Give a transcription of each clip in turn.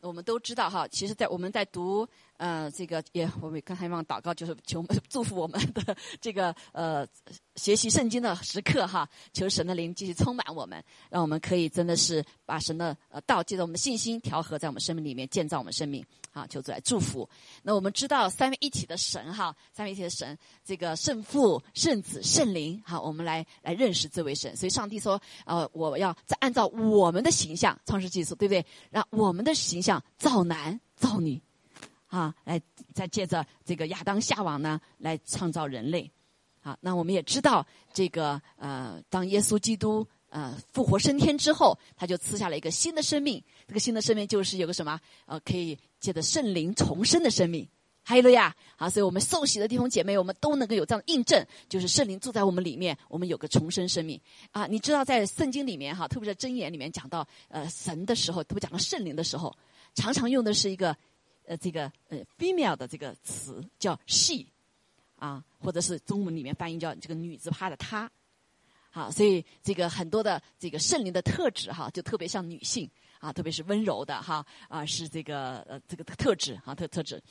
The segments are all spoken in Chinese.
我们都知道哈，其实，在我们在读呃这个也，我们刚才忘祷告，就是求 祝福我们的这个呃学习圣经的时刻哈，求神的灵继续充满我们，让我们可以真的是把神的呃道借着我们的信心调和在我们生命里面，建造我们生命。好，求主来祝福。那我们知道三位一体的神哈，三位一体的神，这个圣父、圣子、圣灵。好，我们来来认识这位神。所以上帝说，呃，我要再按照我们的形象，创世纪说，对不对？让我们的形象造男造女，啊，来再借着这个亚当夏娃呢，来创造人类。好，那我们也知道，这个呃，当耶稣基督。呃，复活升天之后，他就赐下了一个新的生命。这个新的生命就是有个什么？呃，可以借着圣灵重生的生命。还有了呀，好，所以我们受洗的弟兄姐妹，我们都能够有这样的印证，就是圣灵住在我们里面，我们有个重生生命。啊，你知道在圣经里面哈，特别是箴言里面讲到呃神的时候，特别讲到圣灵的时候，常常用的是一个呃这个呃 female 的这个词叫 she，啊，或者是中文里面翻译叫这个女字旁的她。好，所以这个很多的这个圣灵的特质哈，就特别像女性啊，特别是温柔的哈啊，是这个呃这个特质哈特特质。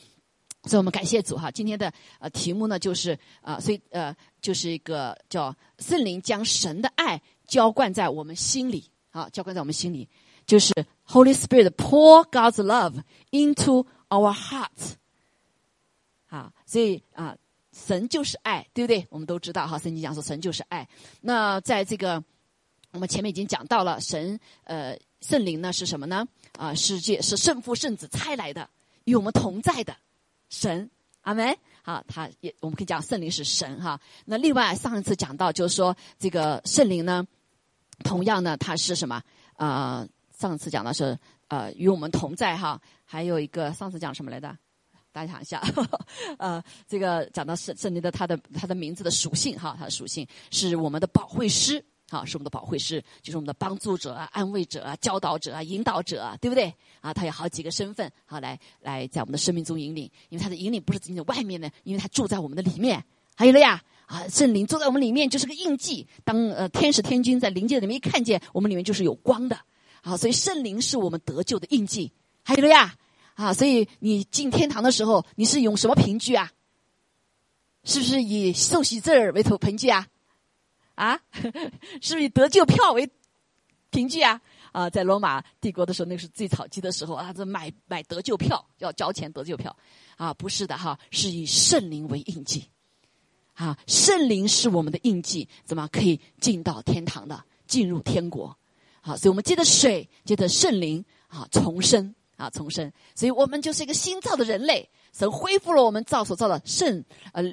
所以我们感谢主哈，今天的呃题目呢就是啊，所以呃就是一个叫圣灵将神的爱浇灌在我们心里啊，浇灌在我们心里，就是 Holy Spirit pour God's love into our hearts。啊，所以啊。神就是爱，对不对？我们都知道哈，圣经讲说神就是爱。那在这个我们前面已经讲到了，神呃圣灵呢是什么呢？啊，世界是圣父圣子差来的，与我们同在的神。阿门。好，他也我们可以讲圣灵是神哈。那另外上一次讲到就是说这个圣灵呢，同样呢它是什么？啊，上次讲的是呃与我们同在哈。还有一个上次讲什么来的？大家想一下，呃，这个讲到圣圣灵的他的他的名字的属性哈，他的属性是我们的保惠师，好，是我们的保惠师，就是我们的帮助者啊、安慰者啊、教导者啊、引导者啊，对不对？啊，他有好几个身份，好来来在我们的生命中引领，因为他的引领不是仅仅外面的，因为他住在我们的里面。还有了呀，啊，圣灵住在我们里面就是个印记，当呃天使天君在灵界里面一看见我们里面就是有光的，好，所以圣灵是我们得救的印记。还有了呀。啊，所以你进天堂的时候，你是用什么凭据啊？是不是以受洗证为头凭据啊？啊，是不是以得救票为凭据啊？啊，在罗马帝国的时候，那个是最早期的时候啊，这买买得救票要交钱得救票，啊，不是的哈，是以圣灵为印记，啊，圣灵是我们的印记，怎么可以进到天堂的，进入天国？好，所以我们借着水，借着圣灵啊，重生。啊，重生，所以我们就是一个新造的人类。神恢复了我们造所造的圣呃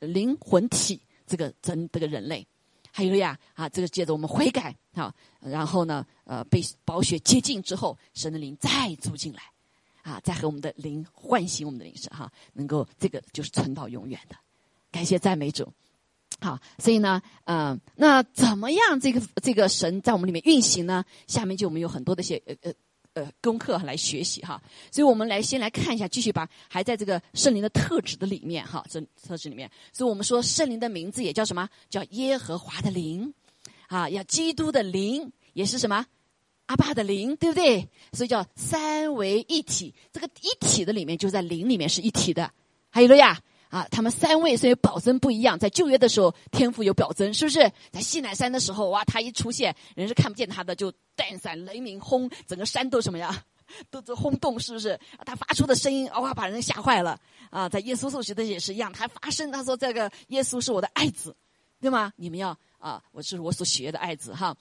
灵魂体，这个真这个人类。还有呀，啊，这个接着我们悔改，啊，然后呢，呃，被宝血接近之后，神的灵再住进来，啊，再和我们的灵唤醒我们的灵神，哈，能够这个就是存到永远的。感谢赞美主。好，所以呢，嗯，那怎么样这个这个神在我们里面运行呢？下面就我们有很多的一些呃呃。呃，功课来学习哈，所以我们来先来看一下，继续把还在这个圣灵的特质的里面哈，这特质里面，所以我们说圣灵的名字也叫什么？叫耶和华的灵，啊，要基督的灵也是什么？阿爸的灵，对不对？所以叫三为一体，这个一体的里面就在灵里面是一体的，还有了呀。啊，他们三位虽然表征不一样，在旧约的时候天赋有表征，是不是？在西乃山的时候，哇，他一出现，人是看不见他的，就电闪雷鸣轰，整个山都什么呀？都都轰动，是不是？他发出的声音，哇，把人吓坏了。啊，在耶稣受洗的也是一样，他发声，他说：“这个耶稣是我的爱子，对吗？你们要啊，我是我所喜悦的爱子，哈。”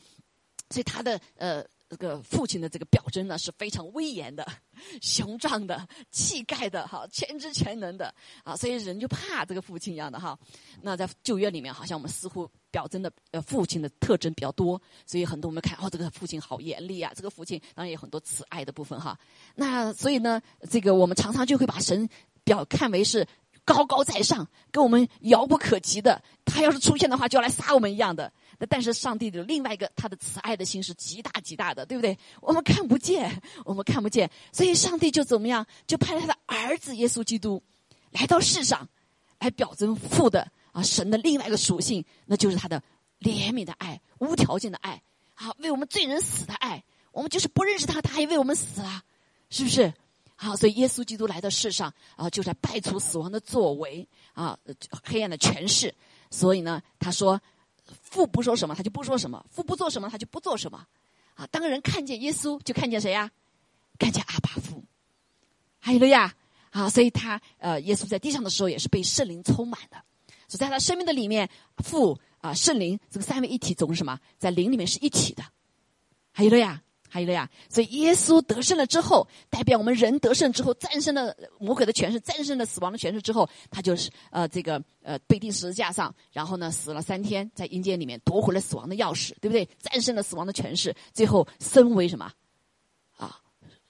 所以他的呃。这个父亲的这个表征呢是非常威严的、雄壮的、气概的，哈，全知全能的啊，所以人就怕这个父亲一样的哈。那在旧约里面，好像我们似乎表征的呃父亲的特征比较多，所以很多我们看哦，这个父亲好严厉啊，这个父亲当然有很多慈爱的部分哈。那所以呢，这个我们常常就会把神表看为是高高在上，跟我们遥不可及的，他要是出现的话就要来杀我们一样的。但是上帝的另外一个他的慈爱的心是极大极大的，对不对？我们看不见，我们看不见，所以上帝就怎么样？就派他的儿子耶稣基督来到世上，来表征父的啊神的另外一个属性，那就是他的怜悯的爱、无条件的爱，啊，为我们罪人死的爱。我们就是不认识他，他还为我们死了，是不是？好，所以耶稣基督来到世上啊，就在败除死亡的作为啊，黑暗的权势。所以呢，他说父不说什么，他就不说什么；父不做什么，他就不做什么。啊，当人看见耶稣，就看见谁呀？看见阿爸父。还有了呀，啊，所以他呃，耶稣在地上的时候也是被圣灵充满的。所以在他生命的里面，父啊，圣灵这个三位一体总是什么？在灵里面是一体的。还有了呀。还有了呀，所以耶稣得胜了之后，代表我们人得胜之后，战胜了魔鬼的权势，战胜了死亡的权势之后，他就是呃这个呃被钉十字架上，然后呢死了三天，在阴间里面夺回了死亡的钥匙，对不对？战胜了死亡的权势，最后升为什么？啊，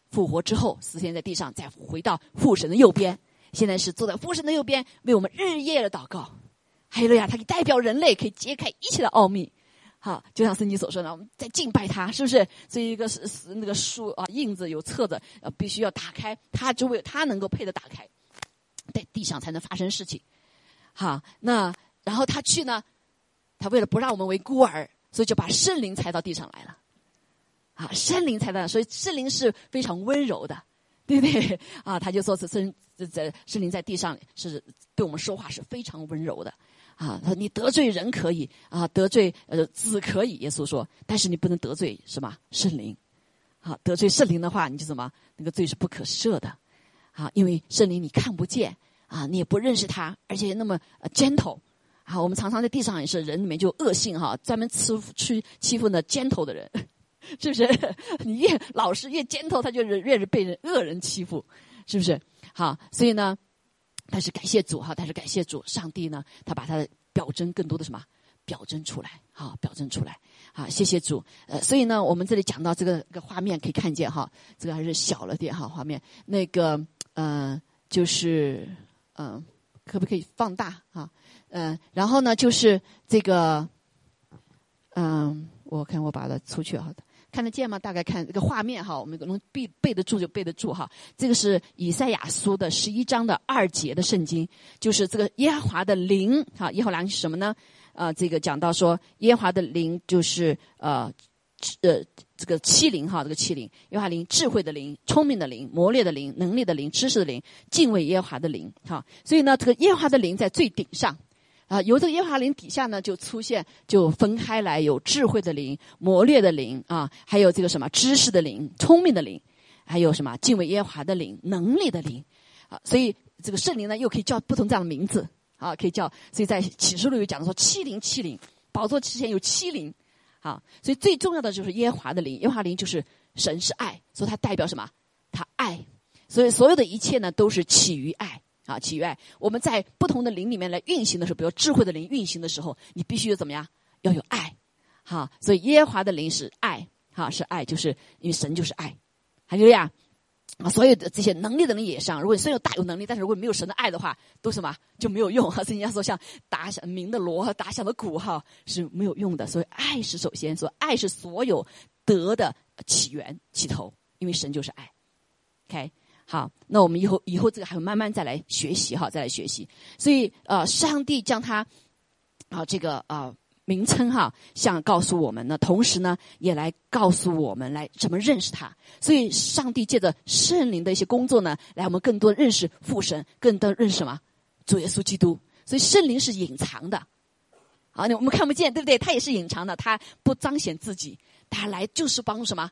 复活之后，死天在地上，再回到父神的右边，现在是坐在父神的右边，为我们日夜的祷告。还有了呀，他可以代表人类，可以揭开一切的奥秘。好，就像圣经所说的，我们在敬拜他，是不是？这一个是是那个书啊，印子有册子，呃，必须要打开，他就为他能够配的打开，在地上才能发生事情。好，那然后他去呢，他为了不让我们为孤儿，所以就把圣灵才到地上来了。啊，圣灵才到，所以圣灵是非常温柔的，对不对？啊，他就说是圣在圣灵在地上是对我们说话是非常温柔的。啊，他说你得罪人可以啊，得罪呃子可以。耶稣说，但是你不能得罪什么圣灵。啊，得罪圣灵的话，你就怎么那个罪是不可赦的。啊，因为圣灵你看不见啊，你也不认识他，而且那么 gentle。啊，我们常常在地上也是人里面就恶性哈，专门欺负去欺负那 gentle 的人，是不是？你越老实越 gentle，他就越是被人恶人欺负，是不是？好，所以呢。但是感谢主哈，但是感谢主，上帝呢，他把他的表征更多的什么表征出来，好表征出来，好谢谢主。呃，所以呢，我们这里讲到这个个画面可以看见哈，这个还是小了点哈，画面那个呃就是嗯，可不可以放大哈？嗯，然后呢就是这个嗯，我看我把它出去好的。看得见吗？大概看这个画面哈，我们能背背得住就背得住哈。这个是以赛亚书的十一章的二节的圣经，就是这个耶和华的灵哈。耶和华是什么呢？啊，这个讲到说耶和华的灵就是呃呃这个欺凌哈，这个欺凌耶和华灵智慧的灵、聪明的灵、磨练的灵、能力的灵、知识的灵、敬畏耶和华的灵哈。所以呢，这个耶和华的灵在最顶上。啊，由这个耶和华灵底下呢，就出现，就分开来，有智慧的灵、磨略的灵啊，还有这个什么知识的灵、聪明的灵，还有什么敬畏耶和华的灵、能力的灵啊。所以这个圣灵呢，又可以叫不同这样的名字啊，可以叫。所以在启示录有讲的说，七灵七灵，宝座之前有七灵啊。所以最重要的就是耶和华的灵，耶和华灵就是神是爱，所以它代表什么？它爱，所以所有的一切呢，都是起于爱。啊，起源我们在不同的灵里面来运行的时候，比如智慧的灵运行的时候，你必须要怎么样？要有爱，哈。所以耶和华的灵是爱，哈，是爱，就是因为神就是爱，还有呀，啊，所有的这些能力的人也上。如果你虽然大有能力，但是如果没有神的爱的话，都什么就没有用。哈，所以人家说像打响鸣的锣打响的鼓，哈，是没有用的。所以爱是首先，说爱是所有德的起源起头，因为神就是爱。OK。好，那我们以后以后这个还会慢慢再来学习哈，再来学习。所以呃，上帝将他啊这个啊名称哈，像告诉我们呢，同时呢也来告诉我们来怎么认识他。所以上帝借着圣灵的一些工作呢，来我们更多认识父神，更多认识什么主耶稣基督。所以圣灵是隐藏的，好，我们看不见，对不对？他也是隐藏的，他不彰显自己，他来就是帮助什么。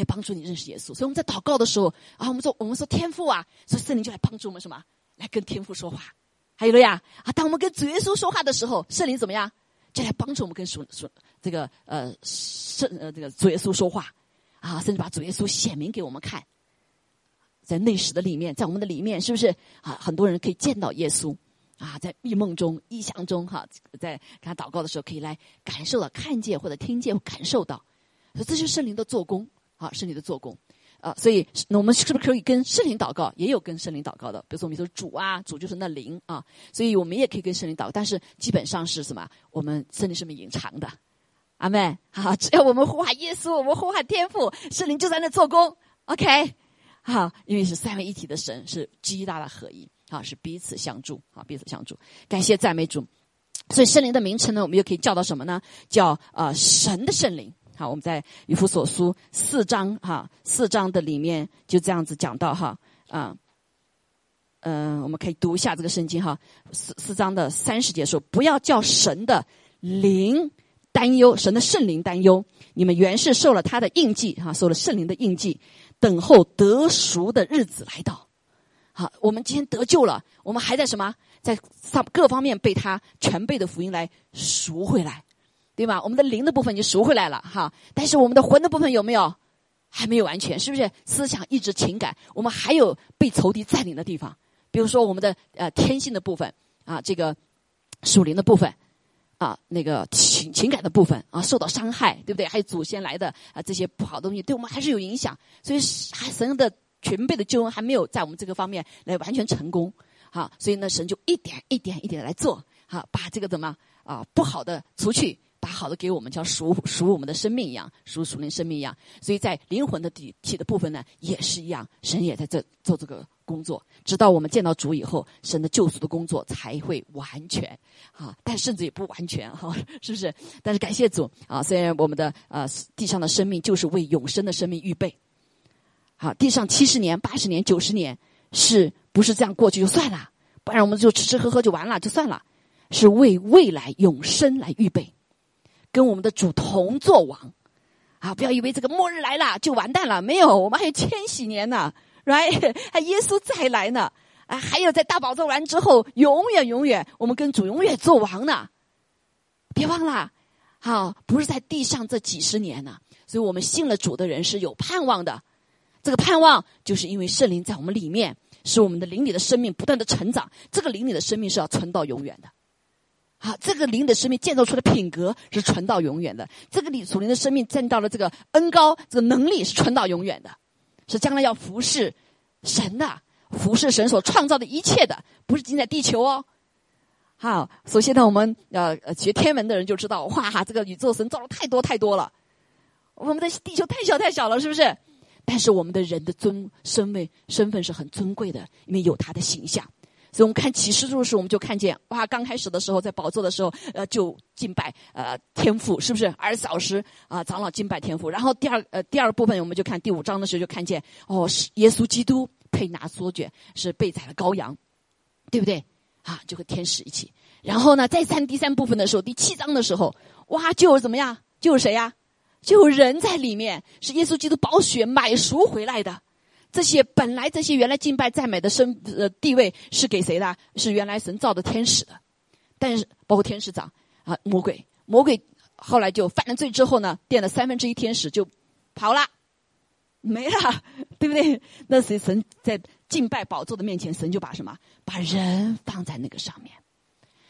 来帮助你认识耶稣，所以我们在祷告的时候啊，我们说我们说天父啊，所以圣灵就来帮助我们什么？来跟天父说话。还有了呀啊，当我们跟主耶稣说话的时候，圣灵怎么样？就来帮助我们跟主说这个呃圣呃这个主耶稣说话啊，甚至把主耶稣显明给我们看，在内史的里面，在我们的里面，是不是啊？很多人可以见到耶稣啊，在异梦中、异象中哈，在跟他祷告的时候，可以来感受到、看见或者听见、感受到，所以这就是圣灵的做工。啊，圣灵的做工，啊，所以那我们是不是可以跟圣灵祷告？也有跟圣灵祷告的，比如说我们说主啊，主就是那灵啊，所以我们也可以跟圣灵祷告。但是基本上是什么？我们圣灵是没隐藏的，阿妹，好，只要我们呼喊耶稣，我们呼喊天父，圣灵就在那做工。OK，好，因为是三位一体的神，是极大的合一，啊，是彼此相助，啊，彼此相助。感谢赞美主。所以圣灵的名称呢，我们又可以叫到什么呢？叫呃神的圣灵。好，我们在以弗所书四章哈四章的里面就这样子讲到哈啊，嗯，我们可以读一下这个圣经哈，四四章的三十节说，不要叫神的灵担忧，神的圣灵担忧，你们原是受了他的印记哈，受了圣灵的印记，等候得赎的日子来到。好，我们今天得救了，我们还在什么？在上各方面被他全备的福音来赎回来，对吧？我们的灵的部分就赎回来了哈，但是我们的魂的部分有没有？还没有完全，是不是？思想、意志、情感，我们还有被仇敌占领的地方。比如说我们的呃天性的部分啊，这个属灵的部分啊，那个情情感的部分啊，受到伤害，对不对？还有祖先来的啊这些不好的东西，对我们还是有影响。所以还神的全备的救恩还没有在我们这个方面来完全成功。好，所以呢，神就一点一点一点来做，好，把这个怎么啊不好的除去，把好的给我们，叫赎赎我们的生命一样，赎属灵生命一样。所以在灵魂的体体的部分呢，也是一样，神也在这做这个工作，直到我们见到主以后，神的救赎的工作才会完全，啊，但甚至也不完全哈，是不是？但是感谢主啊，虽然我们的呃地上的生命就是为永生的生命预备，好，地上七十年、八十年、九十年是。不是这样过去就算了，不然我们就吃吃喝喝就完了就算了，是为未来永生来预备，跟我们的主同作王，啊！不要以为这个末日来了就完蛋了，没有，我们还有千禧年呢，right？还耶稣再来呢，啊，还有在大宝座完之后，永远永远，我们跟主永远做王呢，别忘了，好，不是在地上这几十年呢，所以我们信了主的人是有盼望的，这个盼望就是因为圣灵在我们里面。使我们的灵里的生命不断的成长，这个灵里的生命是要存到永远的。好，这个灵的生命建造出的品格是存到永远的。这个里属灵的生命见到了这个恩高，这个能力是存到永远的，是将来要服侍神的，服侍神所创造的一切的，不是仅在地球哦。好，首先呢，我们呃学天文的人就知道，哇，这个宇宙神造了太多太多了，我们的地球太小太小了，是不是？但是我们的人的尊身位身份是很尊贵的，因为有他的形象。所以我们看启示录时，我们就看见哇，刚开始的时候在宝座的时候，呃，就敬拜呃天父，是不是？二十小时啊，长老敬拜天父。然后第二呃第二部分，我们就看第五章的时候，就看见哦，是耶稣基督配拿缩卷，是被宰的羔羊，对不对？啊，就和天使一起。然后呢，再看第三部分的时候，第七章的时候，哇，就有怎么样？就是谁呀？就有人在里面，是耶稣基督宝血买赎回来的。这些本来这些原来敬拜赞美的身呃地位是给谁的？是原来神造的天使的。但是包括天使长啊，魔鬼，魔鬼后来就犯了罪之后呢，垫了三分之一天使就跑了，没了，对不对？那谁神在敬拜宝座的面前，神就把什么？把人放在那个上面。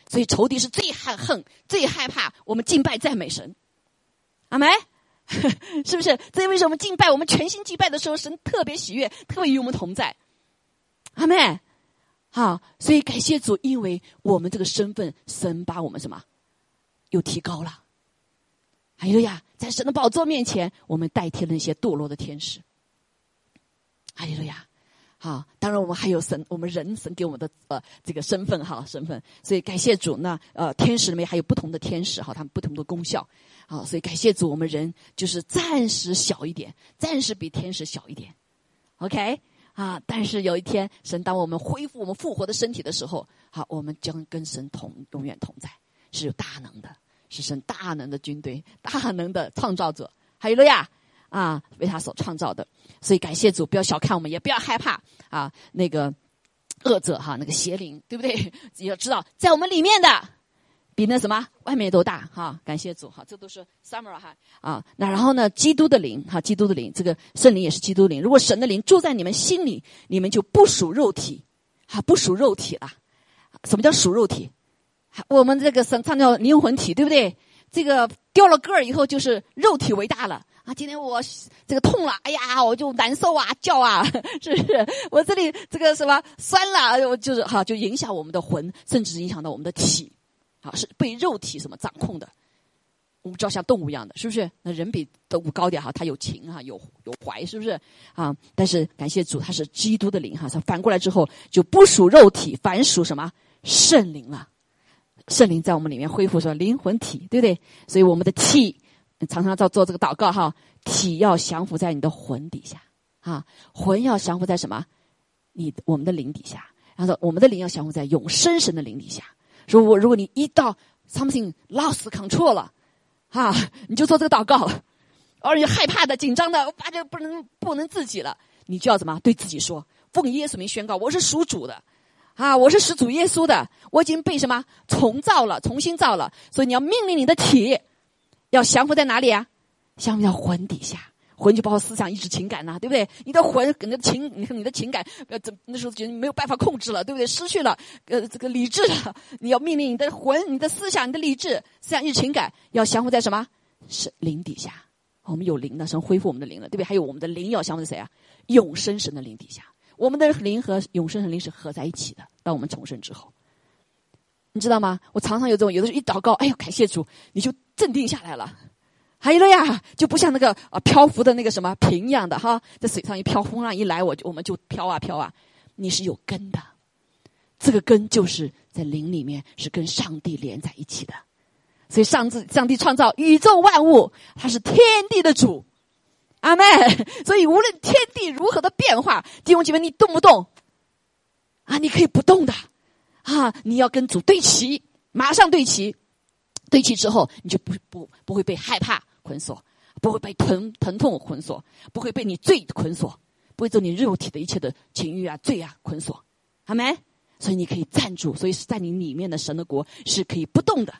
所以仇敌是最害恨、最害怕我们敬拜赞美神。阿门。是不是？这为什么敬拜？我们全心敬拜的时候，神特别喜悦，特别与我们同在。阿妹，好，所以感谢主，因为我们这个身份，神把我们什么又提高了。还有呀，在神的宝座面前，我们代替了那些堕落的天使。哎呀呀。好，当然我们还有神，我们人神给我们的呃这个身份哈身份，所以感谢主。那呃天使里面还有不同的天使哈，他们不同的功效。好，所以感谢主，我们人就是暂时小一点，暂时比天使小一点。OK 啊，但是有一天神当我们恢复我们复活的身体的时候，好，我们将跟神同永远同在，是有大能的，是神大能的军队，大能的创造者。还有了呀。啊，为他所创造的，所以感谢主，不要小看我们，也不要害怕啊。那个恶者哈，那个邪灵，对不对？要知道，在我们里面的比那什么外面都大哈。感谢主哈，这都是 summer 哈啊。那然后呢，基督的灵哈，基督的灵，这个圣灵也是基督灵。如果神的灵住在你们心里，你们就不属肉体，哈，不属肉体了。什么叫属肉体？我们这个神创造灵魂体，对不对？这个掉了个儿以后，就是肉体为大了。啊，今天我这个痛了，哎呀，我就难受啊，叫啊，是不是？我这里这个什么酸了，我就是哈，就影响我们的魂，甚至影响到我们的体，啊，是被肉体什么掌控的。我们知道像动物一样的，是不是？那人比动物高点哈，他有情哈，有有怀，是不是？啊，但是感谢主，他是基督的灵哈，他反过来之后就不属肉体，反属什么圣灵了。圣灵在我们里面恢复说灵魂体，对不对？所以我们的体。常常在做这个祷告哈，体要降服在你的魂底下啊，魂要降服在什么？你我们的灵底下，然后我们的灵要降服在永生神的灵底下。说我如果你一到 something lost control 了，啊，你就做这个祷告了，而且害怕的、紧张的，发觉不能不能自己了，你就要怎么对自己说？奉耶稣名宣告，我是属主的，啊，我是始主耶稣的，我已经被什么重造了、重新造了，所以你要命令你的体要降服在哪里啊？降服在魂底下。魂就包括思想、意志、情感呐，对不对？你的魂你的情，你看你的情感，呃，怎那时候觉得没有办法控制了，对不对？失去了呃这个理智了，你要命令你的魂、你的思想、你的理智、思想、意志、情感要降服在什么？是灵底下。我们有灵的，神恢复我们的灵了，对不对？还有我们的灵要降服在谁啊？永生神的灵底下。我们的灵和永生神灵是合在一起的。当我们重生之后，你知道吗？我常常有这种，有的时候一祷告，哎呦，感谢主，你就镇定下来了。还有了呀，就不像那个啊漂浮的那个什么瓶一样的哈，在水上一漂，风浪一来，我就我们就飘啊飘啊。你是有根的，这个根就是在灵里面，是跟上帝连在一起的。所以上帝上帝创造宇宙万物，他是天地的主，阿妹。所以无论天地如何的变化，弟兄姐妹，你动不动啊，你可以不动的啊，你要跟主对齐，马上对齐，对齐之后，你就不不不会被害怕。捆锁，不会被疼疼痛捆锁，不会被你罪捆锁，不会做你肉体的一切的情欲啊、罪啊捆锁，好没？所以你可以站住，所以是在你里面的神的国是可以不动的。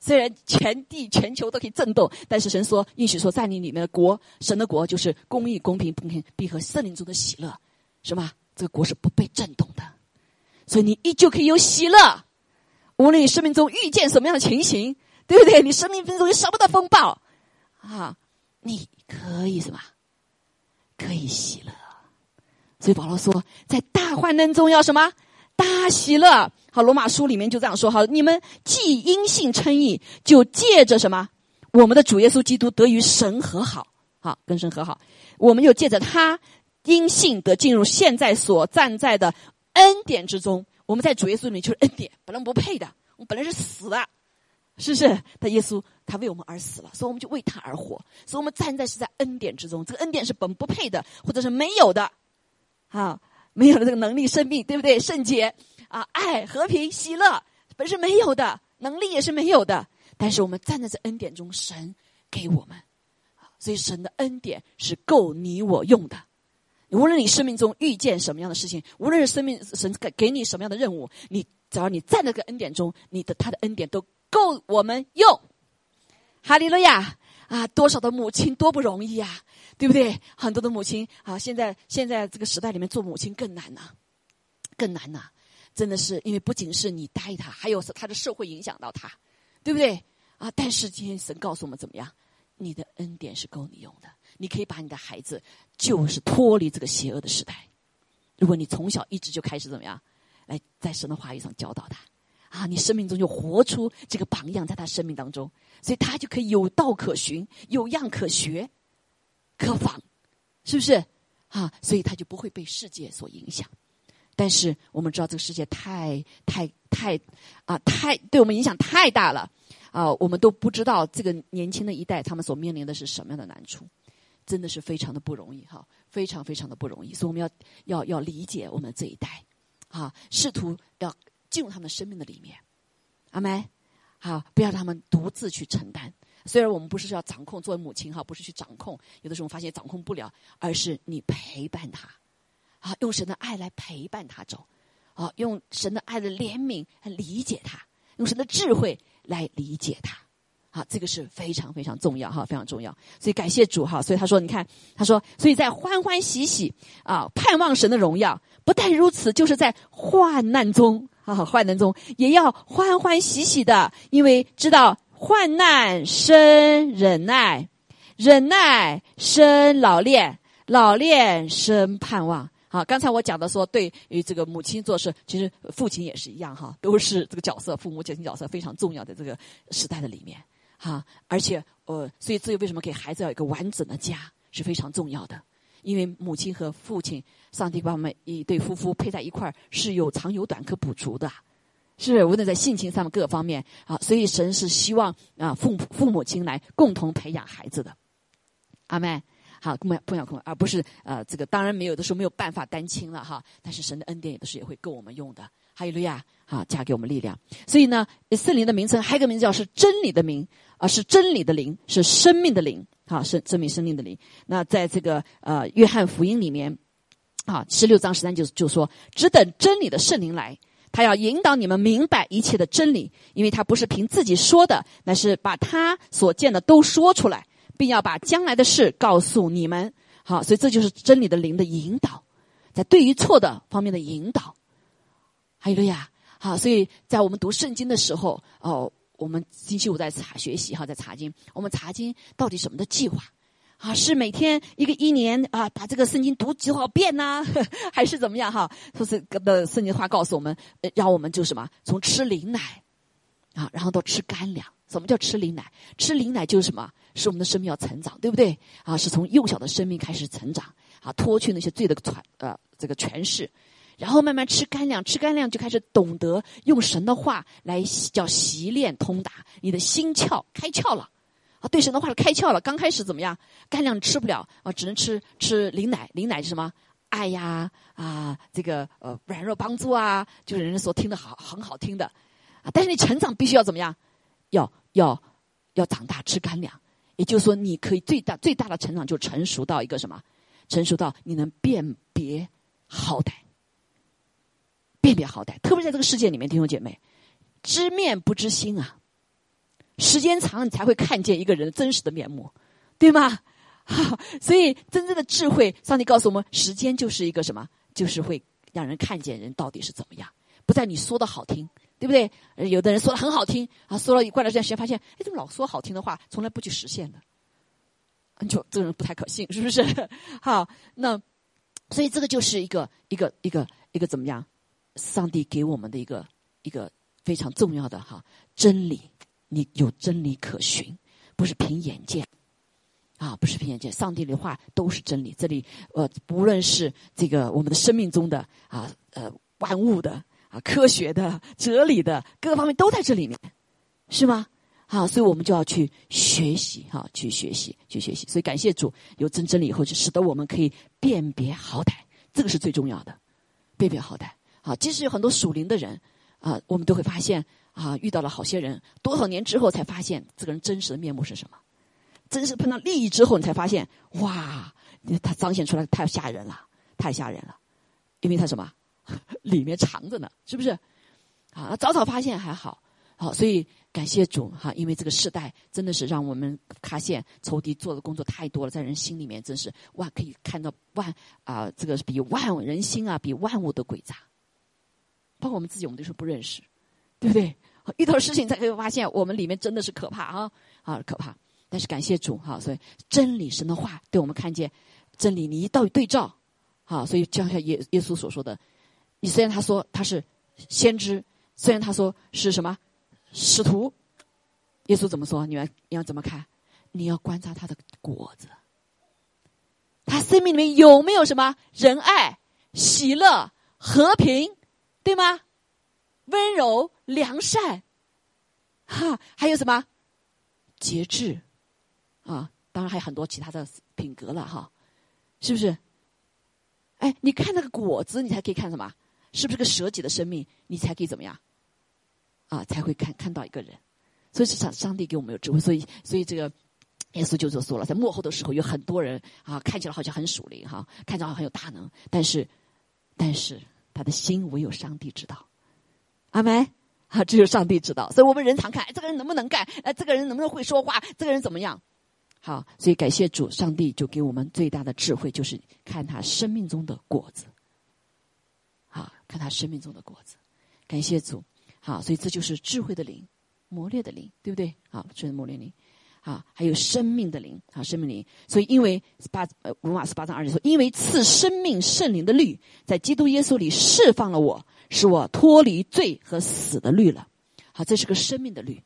虽然全地全球都可以震动，但是神说，应许说，在你里面的国，神的国就是公义、公平、公平，必和圣灵中的喜乐，是吗？这个国是不被震动的，所以你依旧可以有喜乐，无论你生命中遇见什么样的情形，对不对？你生命中有什么的风暴。啊，你可以什么？可以喜乐。所以保罗说，在大患难中要什么？大喜乐。好，罗马书里面就这样说。好，你们既因信称义，就借着什么？我们的主耶稣基督得与神和好。好，跟神和好。我们又借着他因信得进入现在所站在的恩典之中。我们在主耶稣里面就是恩典，本来不配的，我们本来是死的。是不是？他耶稣他为我们而死了，所以我们就为他而活。所以我们站在是在恩典之中，这个恩典是本不配的，或者是没有的，啊，没有的这个能力、生命，对不对？圣洁啊，爱、和平、喜乐，本是没有的，能力也是没有的。但是我们站在这恩典中，神给我们，所以神的恩典是够你我用的。无论你生命中遇见什么样的事情，无论是生命神给给你什么样的任务，你只要你在那个恩典中，你的他的恩典都。够我们用，哈利路亚啊！多少的母亲多不容易啊，对不对？很多的母亲啊，现在现在这个时代里面做母亲更难呐，更难呐！真的是因为不仅是你带他，还有他的社会影响到他，对不对？啊！但是今天神告诉我们怎么样？你的恩典是够你用的，你可以把你的孩子就是脱离这个邪恶的时代。如果你从小一直就开始怎么样，来在神的话语上教导他。啊，你生命中就活出这个榜样，在他生命当中，所以他就可以有道可循，有样可学，可仿，是不是？啊，所以他就不会被世界所影响。但是我们知道，这个世界太太太啊，太对我们影响太大了啊，我们都不知道这个年轻的一代他们所面临的是什么样的难处，真的是非常的不容易哈，非常非常的不容易。所以我们要要要理解我们这一代，啊，试图要。进入他们生命的里面，阿妹，好，不要让他们独自去承担。虽然我们不是要掌控，作为母亲哈，不是去掌控，有的时候发现掌控不了，而是你陪伴他，啊，用神的爱来陪伴他走，啊，用神的爱的怜悯来理解他，用神的智慧来理解他，啊，这个是非常非常重要哈，非常重要。所以感谢主哈，所以他说，你看，他说，所以在欢欢喜喜啊，盼望神的荣耀。不但如此，就是在患难中。啊，患难中也要欢欢喜喜的，因为知道患难生忍耐，忍耐生老练，老练生盼望。好，刚才我讲的说，对于这个母亲做事，其实父亲也是一样哈，都是这个角色，父母家庭角色非常重要的这个时代的里面哈。而且呃，所以这为什么给孩子要一个完整的家是非常重要的，因为母亲和父亲。上帝把我们一对夫妇配在一块儿是有长有短可补足的，是？无论在性情上面各个方面啊，所以神是希望啊父母父母亲来共同培养孩子的。阿妹，好，不要不要空，而不是呃这个当然没有的时候没有办法单亲了哈，但是神的恩典有的时候也会够我们用的。哈利路亚，啊，加给我们力量。所以呢，圣灵的名称还有一个名字叫是真理的名啊，是真理的灵，是生命的灵，啊，是证明生命的灵。那在这个呃约翰福音里面，啊，十六章十三就就说，只等真理的圣灵来，他要引导你们明白一切的真理，因为他不是凭自己说的，乃是把他所见的都说出来，并要把将来的事告诉你们。好，所以这就是真理的灵的引导，在对于错的方面的引导。还有路亚！好，所以在我们读圣经的时候，哦，我们星期五在查学习哈，在查经。我们查经到底什么的计划？啊，是每天一个一年啊，把这个圣经读几好遍呢？还是怎么样哈？说是的圣经话告诉我们，让我们就什么，从吃灵奶啊，然后到吃干粮。什么叫吃灵奶？吃灵奶就是什么？是我们的生命要成长，对不对？啊，是从幼小的生命开始成长啊，脱去那些罪的传呃这个权势。然后慢慢吃干粮，吃干粮就开始懂得用神的话来叫习练通达你的心窍开窍了，啊，对神的话开窍了。刚开始怎么样？干粮吃不了啊，只能吃吃灵奶。灵奶是什么？爱呀啊，这个呃软弱帮助啊，就是人家说听的好很好听的啊。但是你成长必须要怎么样？要要要长大吃干粮，也就是说你可以最大最大的成长就成熟到一个什么？成熟到你能辨别好歹。辨别好歹，特别在这个世界里面，弟兄姐妹，知面不知心啊。时间长，你才会看见一个人真实的面目，对吗？哈 所以，真正的智慧，上帝告诉我们，时间就是一个什么？就是会让人看见人到底是怎么样，不在你说的好听，对不对？有的人说的很好听啊，说了一段时间，时间发现，哎，怎么老说好听的话，从来不去实现的？就这个人不太可信，是不是？好，那所以这个就是一个一个一个一个怎么样？上帝给我们的一个一个非常重要的哈真理，你有真理可循，不是凭眼见，啊，不是凭眼见，上帝的话都是真理。这里呃，不论是这个我们的生命中的啊呃万物的啊科学的哲理的各个方面都在这里面，是吗？好，所以我们就要去学习哈，去学习，去学习。所以感谢主有真真理以后，就使得我们可以辨别好歹，这个是最重要的，辨别好歹。啊，即使有很多属灵的人，啊，我们都会发现，啊，遇到了好些人，多少年之后才发现这个人真实的面目是什么？真是碰到利益之后，你才发现，哇，他彰显出来太吓人了，太吓人了，因为他什么，里面藏着呢，是不是？啊，早早发现还好，好，所以感谢主哈，因为这个时代真的是让我们发现仇敌做的工作太多了，在人心里面真是万可以看到万啊，这个比万人心啊，比万物都诡诈。包括我们自己，我们都是不认识，对不对？遇到事情才可以发现，我们里面真的是可怕啊啊，可怕！但是感谢主哈，所以真理神的话对我们看见真理，你一到对照，好，所以就像耶耶稣所说的，你虽然他说他是先知，虽然他说是什么使徒，耶稣怎么说？你要你要怎么看？你要观察他的果子，他生命里面有没有什么仁爱、喜乐、和平？对吗？温柔、良善，哈，还有什么节制啊？当然还有很多其他的品格了，哈，是不是？哎，你看那个果子，你才可以看什么？是不是个舍己的生命？你才可以怎么样？啊，才会看看到一个人。所以是上上帝给我们有智慧，所以所以这个耶稣就就说了，在幕后的时候，有很多人啊，看起来好像很属灵哈，看起来很有大能，但是但是。他的心唯有上帝知道，阿门。啊，只有上帝知道。所以我们人常看，这个人能不能干？哎，这个人能不能会说话？这个人怎么样？好，所以感谢主，上帝就给我们最大的智慧，就是看他生命中的果子。好，看他生命中的果子。感谢主。好，所以这就是智慧的灵，磨练的灵，对不对？好，智慧磨练灵。啊，还有生命的灵啊，生命灵。所以，因为八呃罗马十八章二节说，因为赐生命圣灵的律，在基督耶稣里释放了我，使我脱离罪和死的律了。好，这是个生命的律，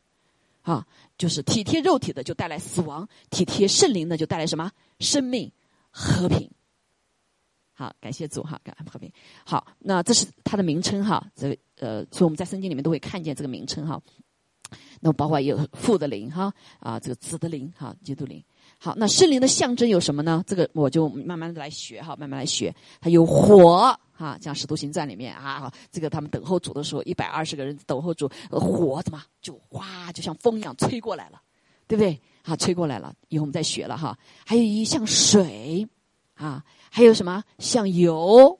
啊，就是体贴肉体的就带来死亡，体贴圣灵的就带来什么？生命和平。好，感谢主哈，感恩和平。好，那这是它的名称哈，这呃，所以我们在圣经里面都会看见这个名称哈。那包括有父的灵哈啊，这个子的灵哈，基督灵。好，那圣灵的象征有什么呢？这个我就慢慢的来学哈，慢慢来学。它有火哈，像《使徒行传》里面啊，这个他们等候主的时候，一百二十个人等候主，火怎么就哗，就像风一样吹过来了，对不对？啊，吹过来了，以后我们再学了哈。还有一像水啊，还有什么像油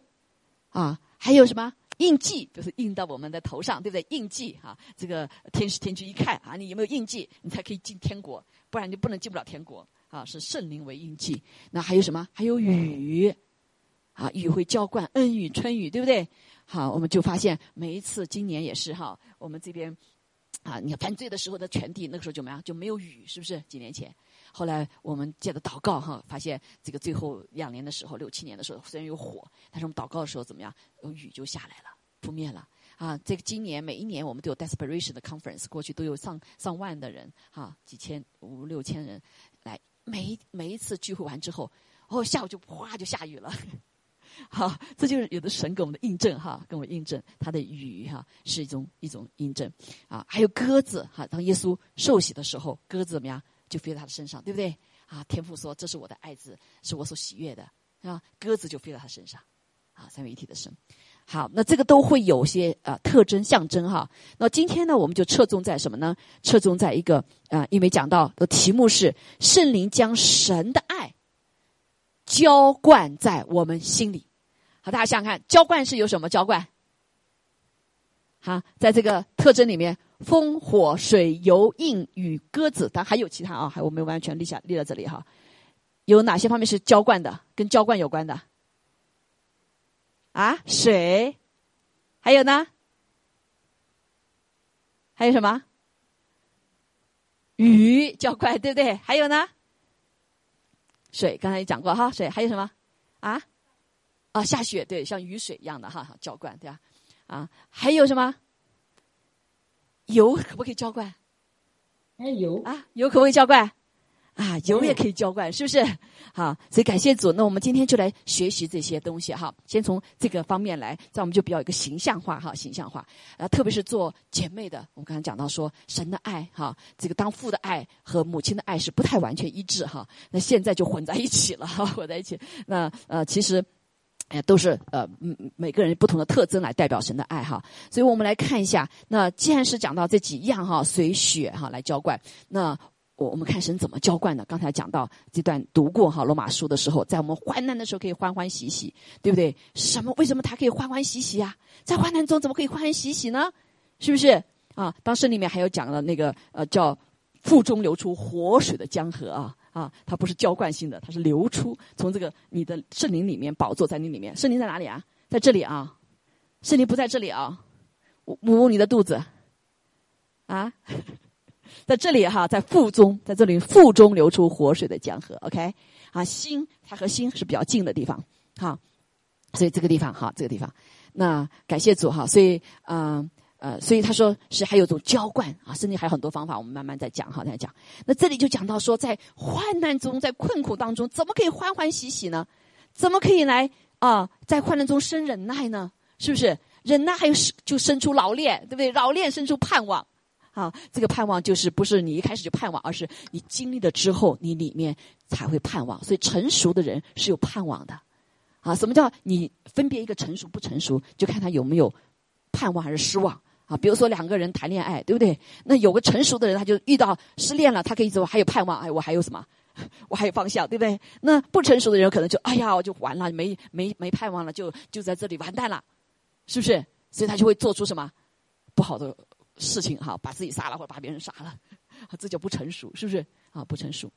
啊，还有什么印记，就是印到我们的头上，对不对？印记啊，这个天使天君一看啊，你有没有印记，你才可以进天国，不然就不能进不了天国。啊，是圣灵为印记。那还有什么？还有雨，啊，雨会浇灌，恩雨、春雨，对不对？好，我们就发现每一次，今年也是哈，我们这边啊，你看犯罪的时候的全地，那个时候就怎么样？就没有雨，是不是？几年前，后来我们借着祷告哈，发现这个最后两年的时候，六七年的时候，虽然有火，但是我们祷告的时候怎么样？有雨就下来了，扑灭了。啊，这个今年每一年我们都有 desperation 的 conference，过去都有上上万的人，哈，几千五六千人来。每每一次聚会完之后，哦，下午就哗就下雨了。好，这就是有的神给我们的印证哈，跟我们印证他的雨哈是一种一种印证啊。还有鸽子哈，当耶稣受洗的时候，鸽子怎么样就飞到他的身上，对不对？啊，天父说这是我的爱子，是我所喜悦的，是吧？鸽子就飞到他身上，啊，三位一体的神。好，那这个都会有些呃特征象征哈。那今天呢，我们就侧重在什么呢？侧重在一个啊，因为讲到的题目是圣灵将神的爱浇灌在我们心里。好，大家想想看，浇灌是有什么浇灌？好，在这个特征里面，风、火、水、油、印、与、鸽子，但还有其他啊，还我没有完全立下立在这里哈。有哪些方面是浇灌的？跟浇灌有关的？啊，水，还有呢？还有什么？雨浇灌，对不对？还有呢？水，刚才也讲过哈。水还有什么？啊？啊，下雪，对，像雨水一样的哈，浇灌，对吧？啊，还有什么？油可不可以浇灌？哎，油啊，油可不可以浇灌？啊，油也可以浇灌，是不是？好，所以感谢主。那我们今天就来学习这些东西哈。先从这个方面来，这样我们就比较一个形象化哈，形象化。啊，特别是做姐妹的，我们刚才讲到说，神的爱哈，这个当父的爱和母亲的爱是不太完全一致哈。那现在就混在一起了哈，混在一起。那呃，其实，哎，都是呃，每个人不同的特征来代表神的爱哈。所以我们来看一下，那既然是讲到这几样哈，随血哈来浇灌，那。我我们看神怎么浇灌的。刚才讲到这段读过哈罗马书的时候，在我们患难的时候可以欢欢喜喜，对不对？什么？为什么他可以欢欢喜喜呀？在患难中怎么可以欢欢喜喜呢？是不是啊？当时里面还有讲了那个呃叫腹中流出活水的江河啊啊，它不是浇灌性的，它是流出从这个你的圣灵里面宝座在你里面。圣灵在哪里啊？在这里啊？圣灵不在这里啊？捂捂你的肚子啊？在这里哈，在腹中，在这里腹中流出活水的江河。OK，啊，心它和心是比较近的地方，哈，所以这个地方哈，这个地方，那感谢主哈，所以嗯，呃所以他说是还有种浇灌啊，甚至还有很多方法，我们慢慢再讲哈，再讲。那这里就讲到说，在患难中，在困苦当中，怎么可以欢欢喜喜呢？怎么可以来啊，在患难中生忍耐呢？是不是忍耐还有就生出老练，对不对？老练生出盼望。啊，这个盼望就是不是你一开始就盼望，而是你经历了之后，你里面才会盼望。所以成熟的人是有盼望的。啊，什么叫你分别一个成熟不成熟，就看他有没有盼望还是失望啊？比如说两个人谈恋爱，对不对？那有个成熟的人，他就遇到失恋了，他可以走还有盼望，哎，我还有什么？我还有方向，对不对？那不成熟的人可能就哎呀，我就完了，没没没盼望了，就就在这里完蛋了，是不是？所以他就会做出什么不好的。事情哈，把自己杀了或者把别人杀了，这叫不成熟，是不是啊？不成熟。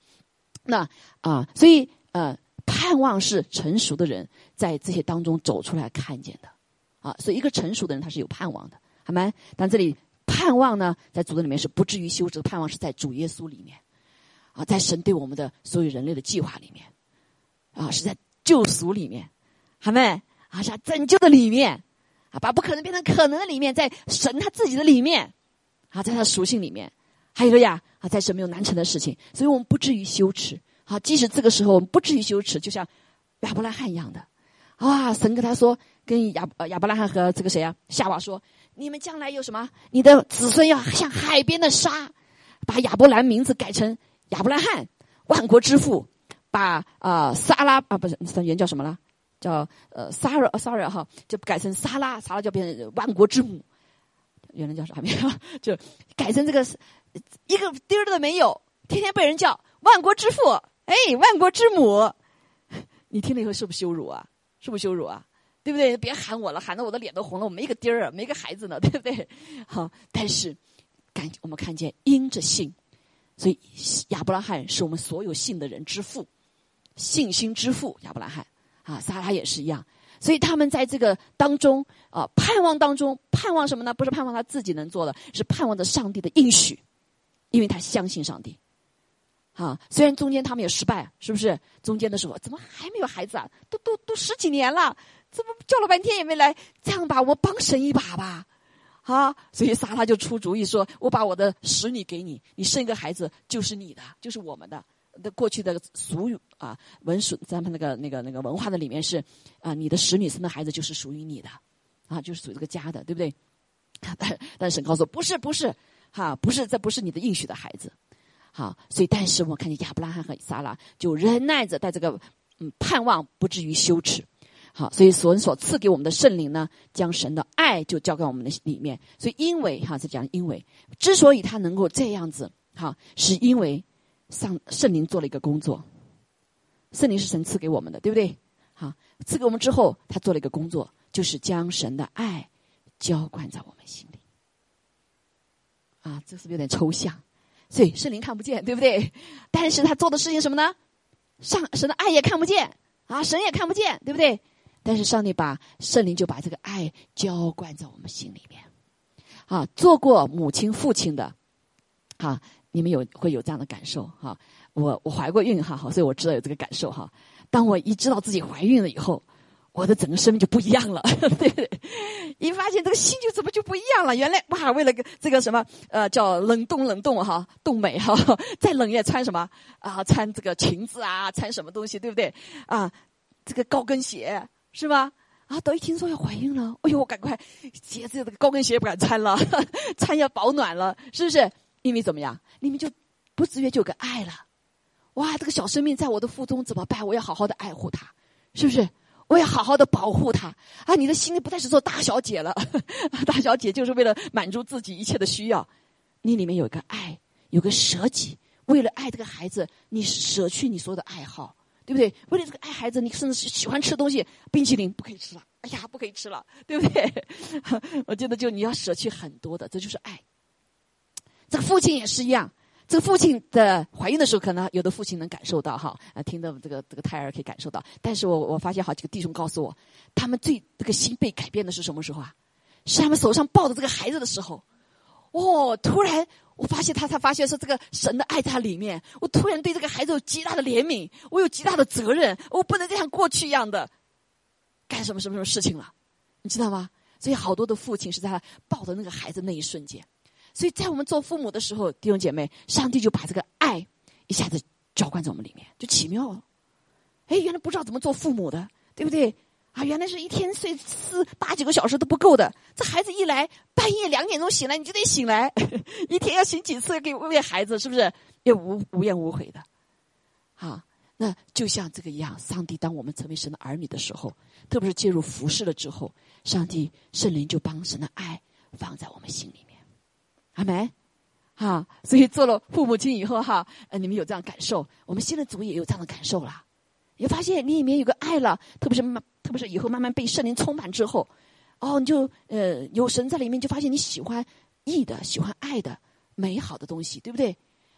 那啊，所以呃，盼望是成熟的人在这些当中走出来看见的啊。所以一个成熟的人他是有盼望的，好吗？但这里盼望呢，在主的里面是不至于羞耻，盼望是在主耶稣里面啊，在神对我们的所有人类的计划里面啊，是在救赎里面，好没？啊，是拯救的里面啊。把不可能变成可能的里面，在神他自己的里面，啊，在他的属性里面，还有个呀，啊，在神没有难成的事情，所以我们不至于羞耻。好，即使这个时候我们不至于羞耻，就像亚伯拉罕一样的，啊，神跟他说，跟亚亚伯拉罕和这个谁啊夏娃说，你们将来有什么？你的子孙要像海边的沙，把亚伯兰名字改成亚伯拉罕，万国之父。把啊撒拉啊不是原叫什么了？叫呃撒拉 sorry 哈，就改成撒拉，撒拉就变成万国之母。原来叫啥名？就改成这个一个丁儿都没有，天天被人叫万国之父，哎，万国之母。你听了以后是不是羞辱啊？是不是羞辱啊？对不对？别喊我了，喊得我的脸都红了。我没一个钉儿，没个孩子呢，对不对？好，但是感我们看见因着信，所以亚伯拉罕是我们所有信的人之父。信心之父亚伯拉罕啊，撒拉也是一样，所以他们在这个当中啊，盼望当中盼望什么呢？不是盼望他自己能做的，是盼望着上帝的应许，因为他相信上帝。啊，虽然中间他们也失败，是不是？中间的时候怎么还没有孩子啊？都都都十几年了，怎么叫了半天也没来？这样吧，我帮神一把吧，啊！所以撒拉就出主意说：“我把我的使女给你，你生一个孩子就是你的，就是我们的。”的过去的俗语啊，文属咱们那个那个那个文化的里面是啊，你的使女生的孩子就是属于你的，啊，就是属于这个家的，对不对？但但神告诉不是不是哈，不是这不是你的应许的孩子，好，所以但是我看见亚伯拉罕和撒拉就忍耐着，在这个嗯盼望不至于羞耻，好，所以所所赐给我们的圣灵呢，将神的爱就交给我们的里面，所以因为哈是讲因为之所以他能够这样子，哈，是因为。上圣灵做了一个工作，圣灵是神赐给我们的，对不对？好，赐给我们之后，他做了一个工作，就是将神的爱浇灌在我们心里。啊，这是不是有点抽象？所以圣灵看不见，对不对？但是他做的事情什么呢？上神的爱也看不见啊，神也看不见，对不对？但是上帝把圣灵就把这个爱浇灌在我们心里面。啊，做过母亲、父亲的，啊。你们有会有这样的感受哈？我我怀过孕哈，好，所以我知道有这个感受哈。当我一知道自己怀孕了以后，我的整个生命就不一样了，对不对？一发现这个心就怎么就不一样了？原来哇，为了个这个什么呃叫冷冻冷冻哈，冻美哈，再冷也穿什么啊？穿这个裙子啊，穿什么东西对不对？啊，这个高跟鞋是吧？啊，都一听说要怀孕了，哎呦，我赶快鞋子这个高跟鞋不敢穿了，穿要保暖了，是不是？因为怎么样？你们就不自觉就有个爱了，哇！这个小生命在我的腹中怎么办？我要好好的爱护他，是不是？我要好好的保护他啊！你的心里不再是做大小姐了，大小姐就是为了满足自己一切的需要。你里面有个爱，有个舍己，为了爱这个孩子，你舍去你所有的爱好，对不对？为了这个爱孩子，你甚至喜欢吃的东西，冰淇淋不可以吃了，哎呀，不可以吃了，对不对？我觉得就你要舍弃很多的，这就是爱。这个父亲也是一样，这个父亲的怀孕的时候，可能有的父亲能感受到哈，啊，听到这个这个胎儿可以感受到。但是我我发现好几个弟兄告诉我，他们最这个心被改变的是什么时候啊？是他们手上抱着这个孩子的时候。哦，突然我发现他才发现说这个神的爱在他里面。我突然对这个孩子有极大的怜悯，我有极大的责任，我不能再像过去一样的干什么什么什么事情了，你知道吗？所以好多的父亲是在他抱着那个孩子那一瞬间。所以在我们做父母的时候，弟兄姐妹，上帝就把这个爱一下子浇灌在我们里面，就奇妙了。哎，原来不知道怎么做父母的，对不对？啊，原来是一天睡四八九个小时都不够的。这孩子一来，半夜两点钟醒来，你就得醒来，一天要醒几次给喂孩子，是不是？也无无怨无悔的。啊，那就像这个一样，上帝当我们成为神的儿女的时候，特别是进入服侍了之后，上帝圣灵就帮神的爱放在我们心里面。阿门，哈，所以做了父母亲以后哈，呃，你们有这样感受，我们新的主也有这样的感受了。你发现你里面有个爱了，特别是慢，特别是以后慢慢被圣灵充满之后，哦，你就呃有神在里面，就发现你喜欢义的，喜欢爱的，美好的东西，对不对？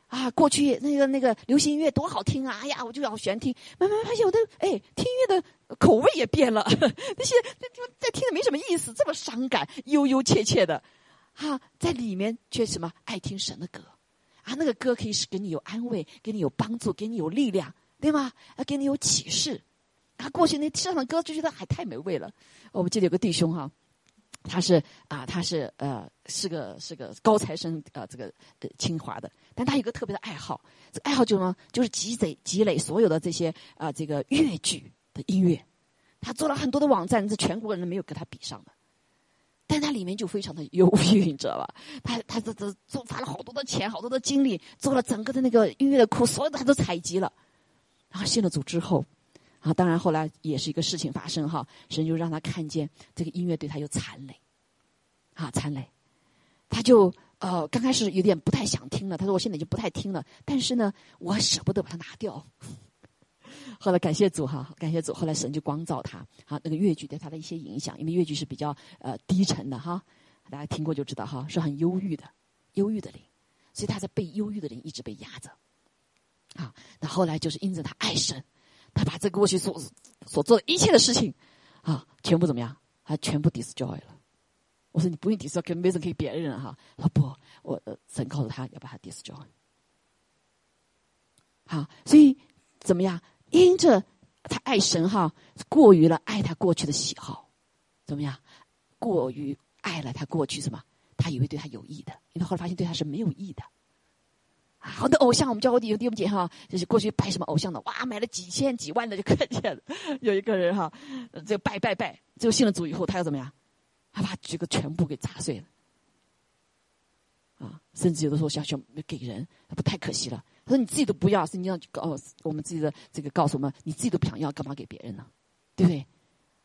啊，过去那个那个流行音乐多好听啊！哎呀，我就要喜欢听，慢慢发现我的哎，听音乐的口味也变了，那些那就在听的没什么意思，这么伤感，悠悠切切的。哈，在里面却什么爱听神的歌，啊，那个歌可以是给你有安慰，给你有帮助，给你有力量，对吗？啊，给你有启示。啊，过去那唱的歌就觉得还太美味了。我们记得有个弟兄哈，他是啊，他是呃，是个是个高材生啊，这个清华的，但他有个特别的爱好，这爱好就什么？就是积累积累所有的这些啊，这个越剧的音乐。他做了很多的网站，这全国人都没有跟他比上的。但他里面就非常的忧郁，你知道吧？他他这这做花了好多的钱，好多的精力，做了整个的那个音乐的库，所有的他都采集了。然后信了主之后，啊，当然后来也是一个事情发生哈，神就让他看见这个音乐对他有残累，啊，残累，他就呃刚开始有点不太想听了，他说我现在就不太听了，但是呢，我舍不得把它拿掉。后来感谢主哈，感谢主。后来神就光照他，好那个越剧对他的一些影响，因为越剧是比较呃低沉的哈，大家听过就知道哈，是很忧郁的，忧郁的灵，所以他在被忧郁的灵一直被压着。啊，那后来就是因着他爱神，他把这个过去所所做的一切的事情，啊，全部怎么样？他全部 destroy 了。我说你不用 destroy，可没人可以别人哈。他说不，我神告诉他要把他 destroy。好，所以怎么样？因着他爱神哈，过于了爱他过去的喜好，怎么样？过于爱了他过去什么？他以为对他有益的，因为后来发现对他是没有益的。好的偶像，我们教过弟兄弟兄姐哈，就是过去拜什么偶像的，哇，买了几千几万的就看见了。有一个人哈，就拜拜拜，就信了主以后，他要怎么样？他把这个全部给砸碎了。啊，甚至有的时候想想给人，不太可惜了。他说：“你自己都不要，圣经上告我们自己的这个告诉我们，你自己都不想要，干嘛给别人呢？对不对？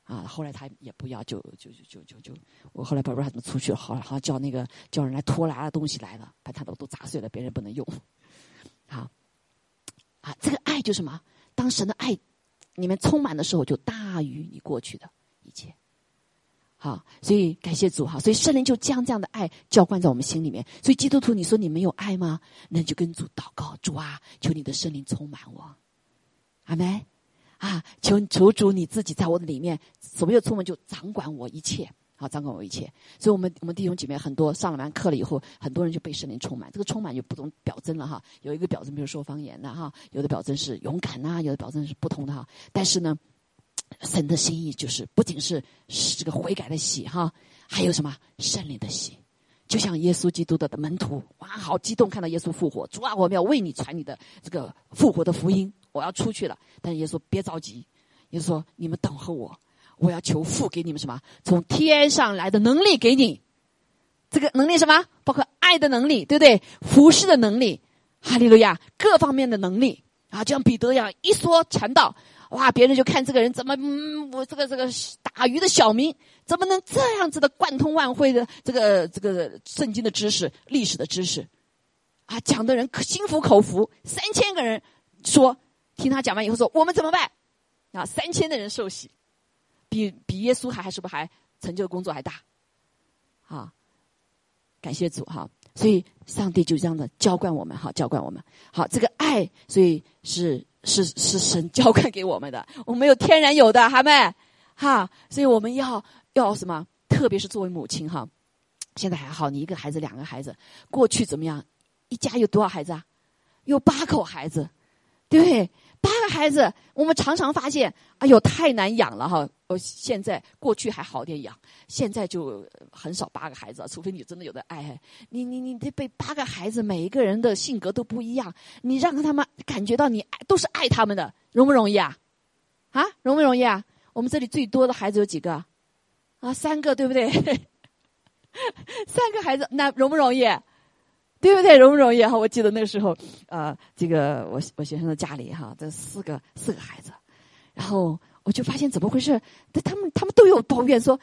啊，后来他也不要，就就就就就就，我后来不知道他怎么出去了，好好叫那个叫人来拖拉的东西来了，把他都都砸碎了，别人不能用。好，啊，这个爱就什么？当神的爱里面充满的时候，就大于你过去的一切。”好，所以感谢主哈，所以圣灵就将这样的爱浇灌在我们心里面。所以基督徒，你说你没有爱吗？那就跟主祷告，主啊，求你的圣灵充满我，阿门啊！求求主你自己在我的里面，所有出门就掌管我一切，好掌管我一切。所以我们我们弟兄姐妹很多上了完课了以后，很多人就被圣灵充满。这个充满有不同表征了哈，有一个表征比如说方言的哈，有的表征是勇敢呐，有的表征是不同的哈。但是呢。神的心意就是，不仅是是这个悔改的喜哈，还有什么圣灵的喜？就像耶稣基督的门徒，哇，好激动看到耶稣复活，主啊，我们要为你传你的这个复活的福音，我要出去了。但耶稣别着急，耶稣说你们等候我，我要求父给你们什么？从天上来的能力给你，这个能力什么？包括爱的能力，对不对？服侍的能力，哈利路亚，各方面的能力啊，就像彼得一样，一说传道。哇！别人就看这个人怎么，嗯，我这个这个打鱼的小民怎么能这样子的贯通万会的这个这个圣经的知识、历史的知识，啊，讲的人心服口服。三千个人说听他讲完以后说我们怎么办？啊，三千的人受洗，比比耶稣还还是不还成就的工作还大？啊，感谢主哈！所以上帝就这样的浇灌我们哈，浇灌我们。好，这个爱，所以是。是是神浇灌给我们的，我们有天然有的，哈妹，哈，所以我们要要什么？特别是作为母亲哈，现在还好，你一个孩子两个孩子，过去怎么样？一家有多少孩子啊？有八口孩子，对不对？八个孩子，我们常常发现，哎呦，太难养了哈。我现在过去还好点养，现在就很少八个孩子，除非你真的有的爱。你你你得被八个孩子，每一个人的性格都不一样，你让他们感觉到你爱都是爱他们的，容不容易啊？啊，容不容易啊？我们这里最多的孩子有几个？啊，三个，对不对？三个孩子，那容不容易？对不对？容不容易哈？我记得那个时候，呃，这个我我先生的家里哈，这四个四个孩子，然后我就发现怎么回事？他们他们都有抱怨说，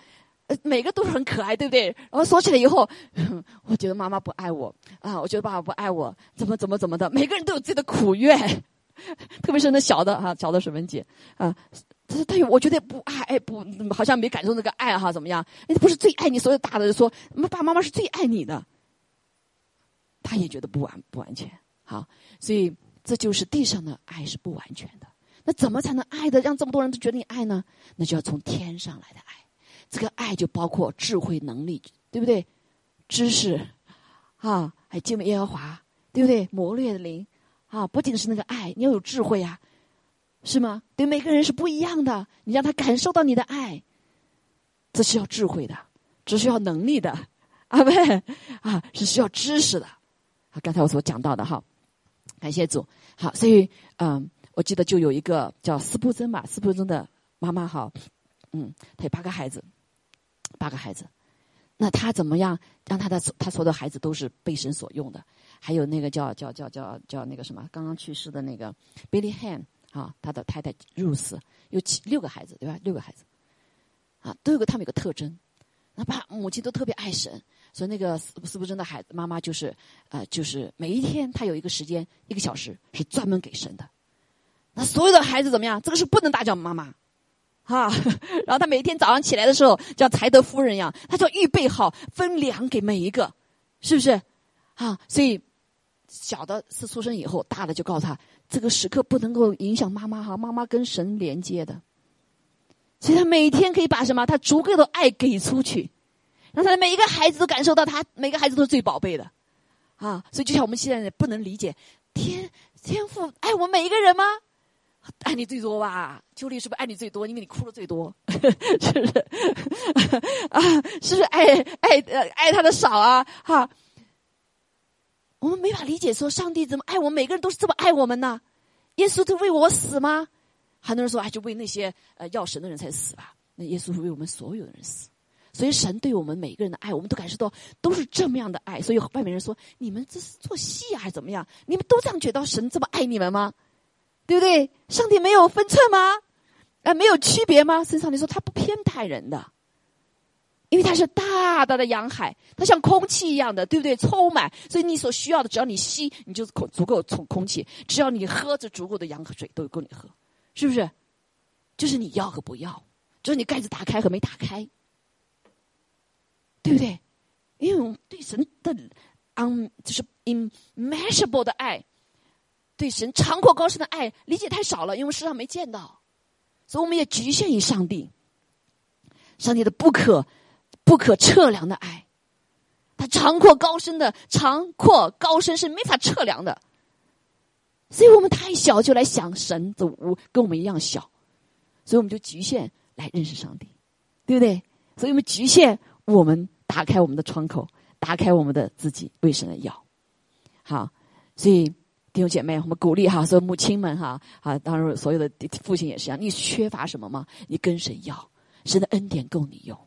呃，每个都是很可爱，对不对？然后说起来以后，我觉得妈妈不爱我啊，我觉得爸爸不爱我，怎么怎么怎么的？每个人都有自己的苦怨，特别是那小的哈，小的水文姐啊，他说他有，我觉得不爱，哎不，好像没感受那个爱哈，怎么样？不是最爱你，所有大的说，爸爸妈妈是最爱你的。他也觉得不完不完全好，所以这就是地上的爱是不完全的。那怎么才能爱的让这么多人都觉得你爱呢？那就要从天上来的爱。这个爱就包括智慧能力，对不对？知识啊，还敬畏耶和华，对不对？谋略的灵啊，不仅是那个爱，你要有智慧啊，是吗？对每个人是不一样的，你让他感受到你的爱，这是要智慧的，这是要能力的，啊不啊，是需要知识的。好，刚才我所讲到的哈，感谢主。好，所以嗯，我记得就有一个叫斯布珍吧，斯布珍的妈妈哈，嗯，她有八个孩子，八个孩子。那她怎么样让她的她所有的孩子都是被神所用的？还有那个叫叫叫叫叫那个什么刚刚去世的那个 Billy Han 啊，他的太太 Rose 有七六个孩子对吧？六个孩子啊，都有个他们有个特征，那爸母亲都特别爱神，所以那个斯斯布真的孩子妈妈就是呃就是每一天他有一个时间一个小时是专门给神的。那所有的孩子怎么样？这个是不能大叫妈妈。哈，然后他每天早上起来的时候，像才德夫人一样，他就预备好分粮给每一个，是不是？啊，所以小的是出生以后，大的就告诉他，这个时刻不能够影响妈妈哈，妈妈跟神连接的，所以他每天可以把什么，他足够的爱给出去，让他的每一个孩子都感受到他每个孩子都是最宝贝的，啊，所以就像我们现在不能理解，天天父爱我们每一个人吗？爱你最多吧，秋丽是不是爱你最多？因为你哭的最多，是不是？啊，是不是爱爱爱他的少啊？哈，我们没法理解，说上帝怎么爱我们？每个人都是这么爱我们呢？耶稣就为我死吗？很多人说，哎，就为那些呃要神的人才死吧？那耶稣是为我们所有的人死，所以神对我们每个人的爱，我们都感受到都是这么样的爱。所以外面人说，你们这是做戏啊，还是怎么样？你们都这样觉得神这么爱你们吗？对不对？上帝没有分寸吗？啊，没有区别吗？身上你说他不偏袒人的，因为他是大大的洋海，它像空气一样的，对不对？充满，所以你所需要的，只要你吸，你就足够充空气；只要你喝着足够的洋水，都够你喝，是不是？就是你要和不要，就是你盖子打开和没打开，对不对？因为我们对神的 un 就是 immeasurable 的爱。对神长阔高深的爱理解太少了，因为世上没见到，所以我们也局限于上帝。上帝的不可不可测量的爱，他长阔高深的长阔高深是没法测量的，所以我们太小就来想神的无跟我们一样小，所以我们就局限来认识上帝，对不对？所以我们局限我们打开我们的窗口，打开我们的自己为神的要，好，所以。弟兄姐妹，我们鼓励哈，所有母亲们哈，啊，当然所有的父亲也是一样。你缺乏什么吗？你跟神要，神的恩典够你用。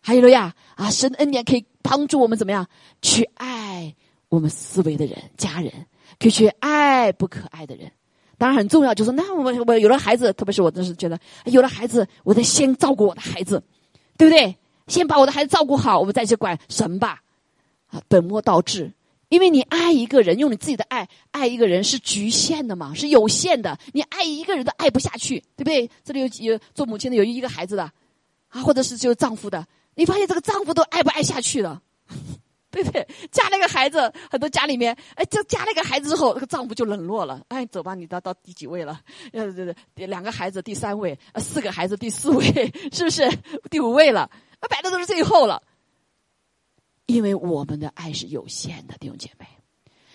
还有了呀，啊，神的恩典可以帮助我们怎么样去爱我们思维的人、家人，可以去爱不可爱的人。当然很重要，就是那我我有了孩子，特别是我真是觉得有了孩子，我得先照顾我的孩子，对不对？先把我的孩子照顾好，我们再去管神吧。啊，本末倒置。因为你爱一个人，用你自己的爱爱一个人是局限的嘛，是有限的。你爱一个人都爱不下去，对不对？这里有有做母亲的有一个孩子的，啊，或者是就丈夫的，你发现这个丈夫都爱不爱下去了，对不对？加了一个孩子，很多家里面，哎，就加了一个孩子之后，那个丈夫就冷落了。哎，走吧，你到到第几位了？呃，对对，两个孩子第三位，呃，四个孩子第四位，是不是第五位了？摆的都是最后了。因为我们的爱是有限的，弟兄姐妹，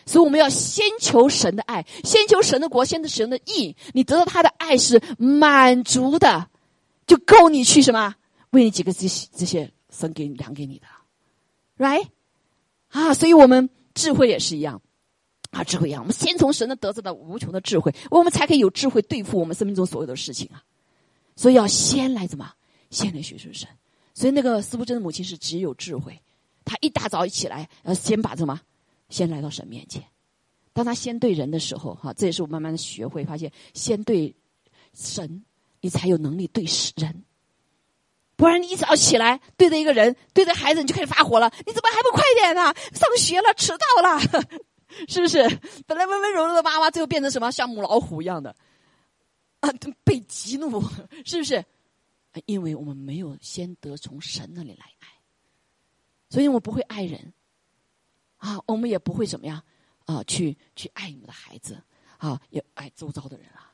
所以我们要先求神的爱，先求神的国，先求神的义。你得到他的爱是满足的，就够你去什么？为你几个这些这些分给粮给你的，right？啊，所以我们智慧也是一样，啊，智慧一样。我们先从神的得着的无穷的智慧，我们才可以有智慧对付我们生命中所有的事情啊。所以要先来怎么？先来学习神。所以那个斯布真的母亲是只有智慧。他一大早一起来，呃，先把什么？先来到神面前。当他先对人的时候，哈，这也是我慢慢的学会发现，先对神，你才有能力对人。不然你一早起来对着一个人，对着孩子，你就开始发火了。你怎么还不快点呢？上学了，迟到了，是不是？本来温温柔柔的妈妈，最后变成什么？像母老虎一样的啊，被激怒，是不是？因为我们没有先得从神那里来爱。所以我不会爱人，啊，我们也不会怎么样，啊，去去爱你们的孩子，啊，也爱周遭的人啊。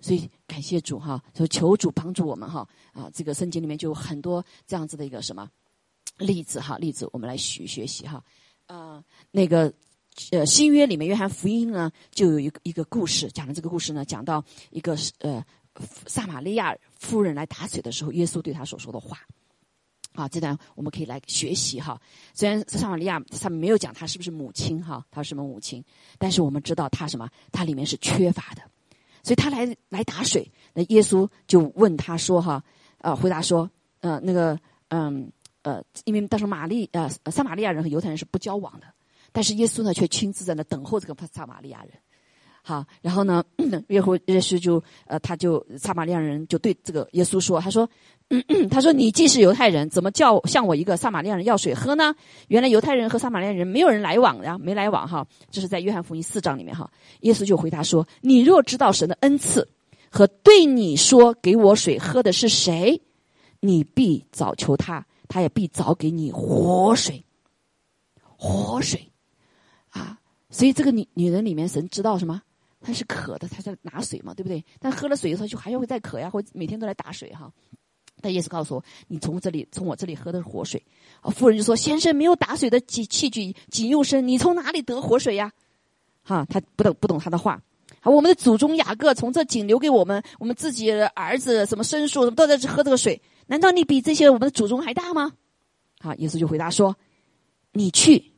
所以感谢主哈，就求主帮助我们哈，啊，这个圣经里面就有很多这样子的一个什么例子哈，例子我们来学学习哈。呃，那个呃新约里面约翰福音呢，就有一个一个故事，讲的这个故事呢，讲到一个呃撒玛利亚夫人来打水的时候，耶稣对他所说的话。啊，这段我们可以来学习哈。虽然撒玛利亚上面没有讲她是不是母亲哈，她是什么母亲，但是我们知道她什么，她里面是缺乏的，所以她来来打水。那耶稣就问他说哈，呃回答说，呃那个嗯呃，因为当时玛丽呃撒玛利亚人和犹太人是不交往的，但是耶稣呢却亲自在那等候这个撒玛利亚人。好，然后呢，约会耶稣就呃他就撒玛利亚人就对这个耶稣说，他说。他说：“你既是犹太人，怎么叫向我一个撒玛利亚人要水喝呢？原来犹太人和撒玛利亚人没有人来往呀，没来往哈。这是在约翰福音四章里面哈。耶稣就回答说：你若知道神的恩赐和对你说给我水喝的是谁，你必早求他，他也必早给你活水。活水啊！所以这个女女人里面，神知道什么？他是渴的，他在拿水嘛，对不对？但喝了水以后，就还要会再渴呀，或每天都来打水哈。”但耶稣告诉我：“你从这里，从我这里喝的是活水。”啊，妇人就说：“先生，没有打水的器器具，井又深，你从哪里得活水呀？”哈，他不懂不懂他的话。好，我们的祖宗雅各从这井留给我们，我们自己儿子什么牲畜都在这喝这个水。难道你比这些我们的祖宗还大吗？好，耶稣就回答说：“你去，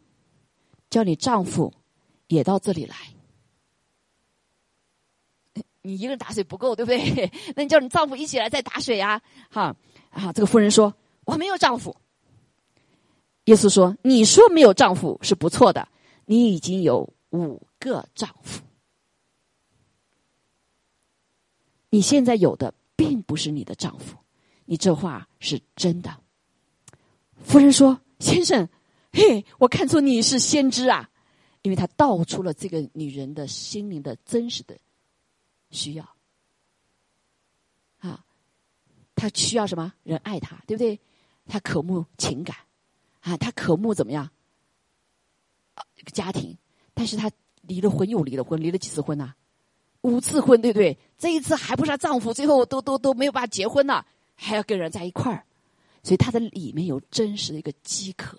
叫你丈夫也到这里来。你一个人打水不够，对不对？那你叫你丈夫一起来再打水呀？哈啊！这个妇人说：“我没有丈夫。”耶稣说：“你说没有丈夫是不错的，你已经有五个丈夫。你现在有的并不是你的丈夫，你这话是真的。”夫人说：“先生，嘿，我看出你是先知啊，因为他道出了这个女人的心灵的真实的。”需要啊，他需要什么人爱他，对不对？他渴慕情感啊，他渴慕怎么样？一个家庭，但是他离了婚又离了婚，离了几次婚呐？五次婚，对不对？这一次还不是她丈夫，最后都都都没有办法结婚呢，还要跟人在一块儿，所以他的里面有真实的一个饥渴，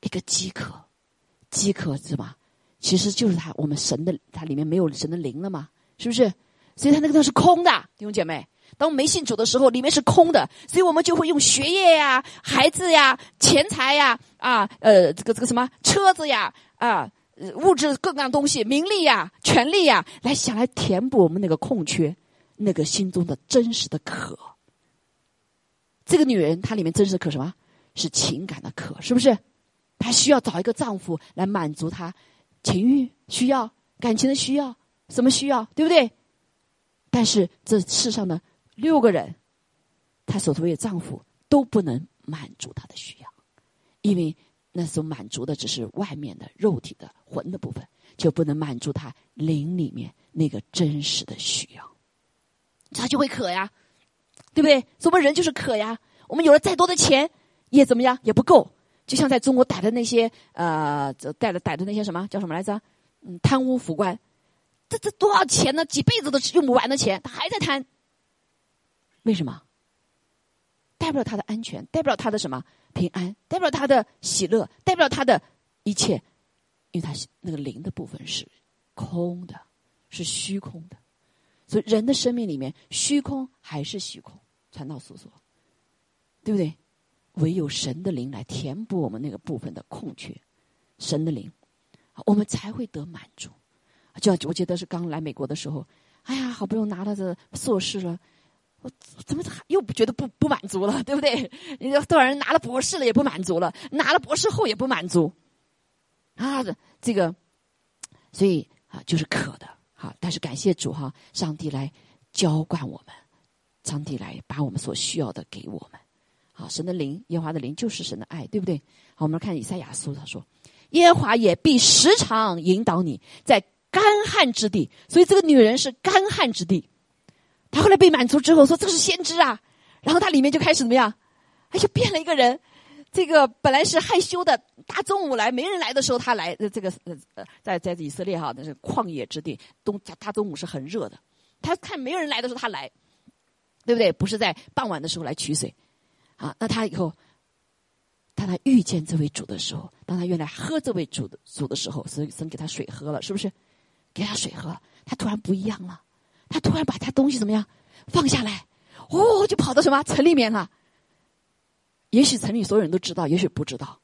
一个饥渴，饥渴是吧？其实就是他，我们神的，他里面没有神的灵了嘛，是不是？所以他那个地方是空的，弟兄姐妹。当我们没信主的时候，里面是空的，所以我们就会用学业呀、孩子呀、钱财呀、啊呃这个这个什么车子呀、啊物质各样东西、名利呀、权利呀，来想来填补我们那个空缺，那个心中的真实的渴。这个女人她里面真实的渴什么？是情感的渴，是不是？她需要找一个丈夫来满足她。情欲需要，感情的需要，什么需要，对不对？但是这世上的六个人，她所谓的丈夫都不能满足她的需要，因为那所满足的只是外面的肉体的魂的部分，就不能满足她灵里面那个真实的需要，他就会渴呀，对不对？我们人就是渴呀，我们有了再多的钱也怎么样，也不够。就像在中国逮的那些呃，逮的逮的那些什么叫什么来着？嗯，贪污腐官，这这多少钱呢？几辈子都用不完的钱，他还在贪。为什么？代表他的安全，代表他的什么平安，代表他的喜乐，代表他的一切，因为他那个灵的部分是空的，是虚空的。所以人的生命里面，虚空还是虚空，传道所说，对不对？唯有神的灵来填补我们那个部分的空缺，神的灵，我们才会得满足。就我觉得是刚来美国的时候，哎呀，好不容易拿到这硕士了，我怎么又觉得不不满足了，对不对？多少人拿了博士了也不满足了，拿了博士后也不满足，啊，这个，所以啊，就是渴的，好，但是感谢主哈，上帝来浇灌我们，上帝来把我们所需要的给我们。好，神的灵，耶和华的灵就是神的爱，对不对？好，我们来看以赛亚书，他说：“耶和华也必时常引导你在干旱之地。”所以这个女人是干旱之地。她后来被满足之后说：“这个是先知啊！”然后她里面就开始怎么样？哎，就变了一个人。这个本来是害羞的，大中午来没人来的时候，她来。这个呃，在在以色列哈，那是旷野之地，东大中午是很热的。他看没有人来的时候，他来，对不对？不是在傍晚的时候来取水。啊，那他以后，当他遇见这位主的时候，当他原来喝这位主的主的时候，神神给他水喝了，是不是？给他水喝，他突然不一样了，他突然把他东西怎么样放下来，哦，就跑到什么城里面了。也许城里所有人都知道，也许不知道。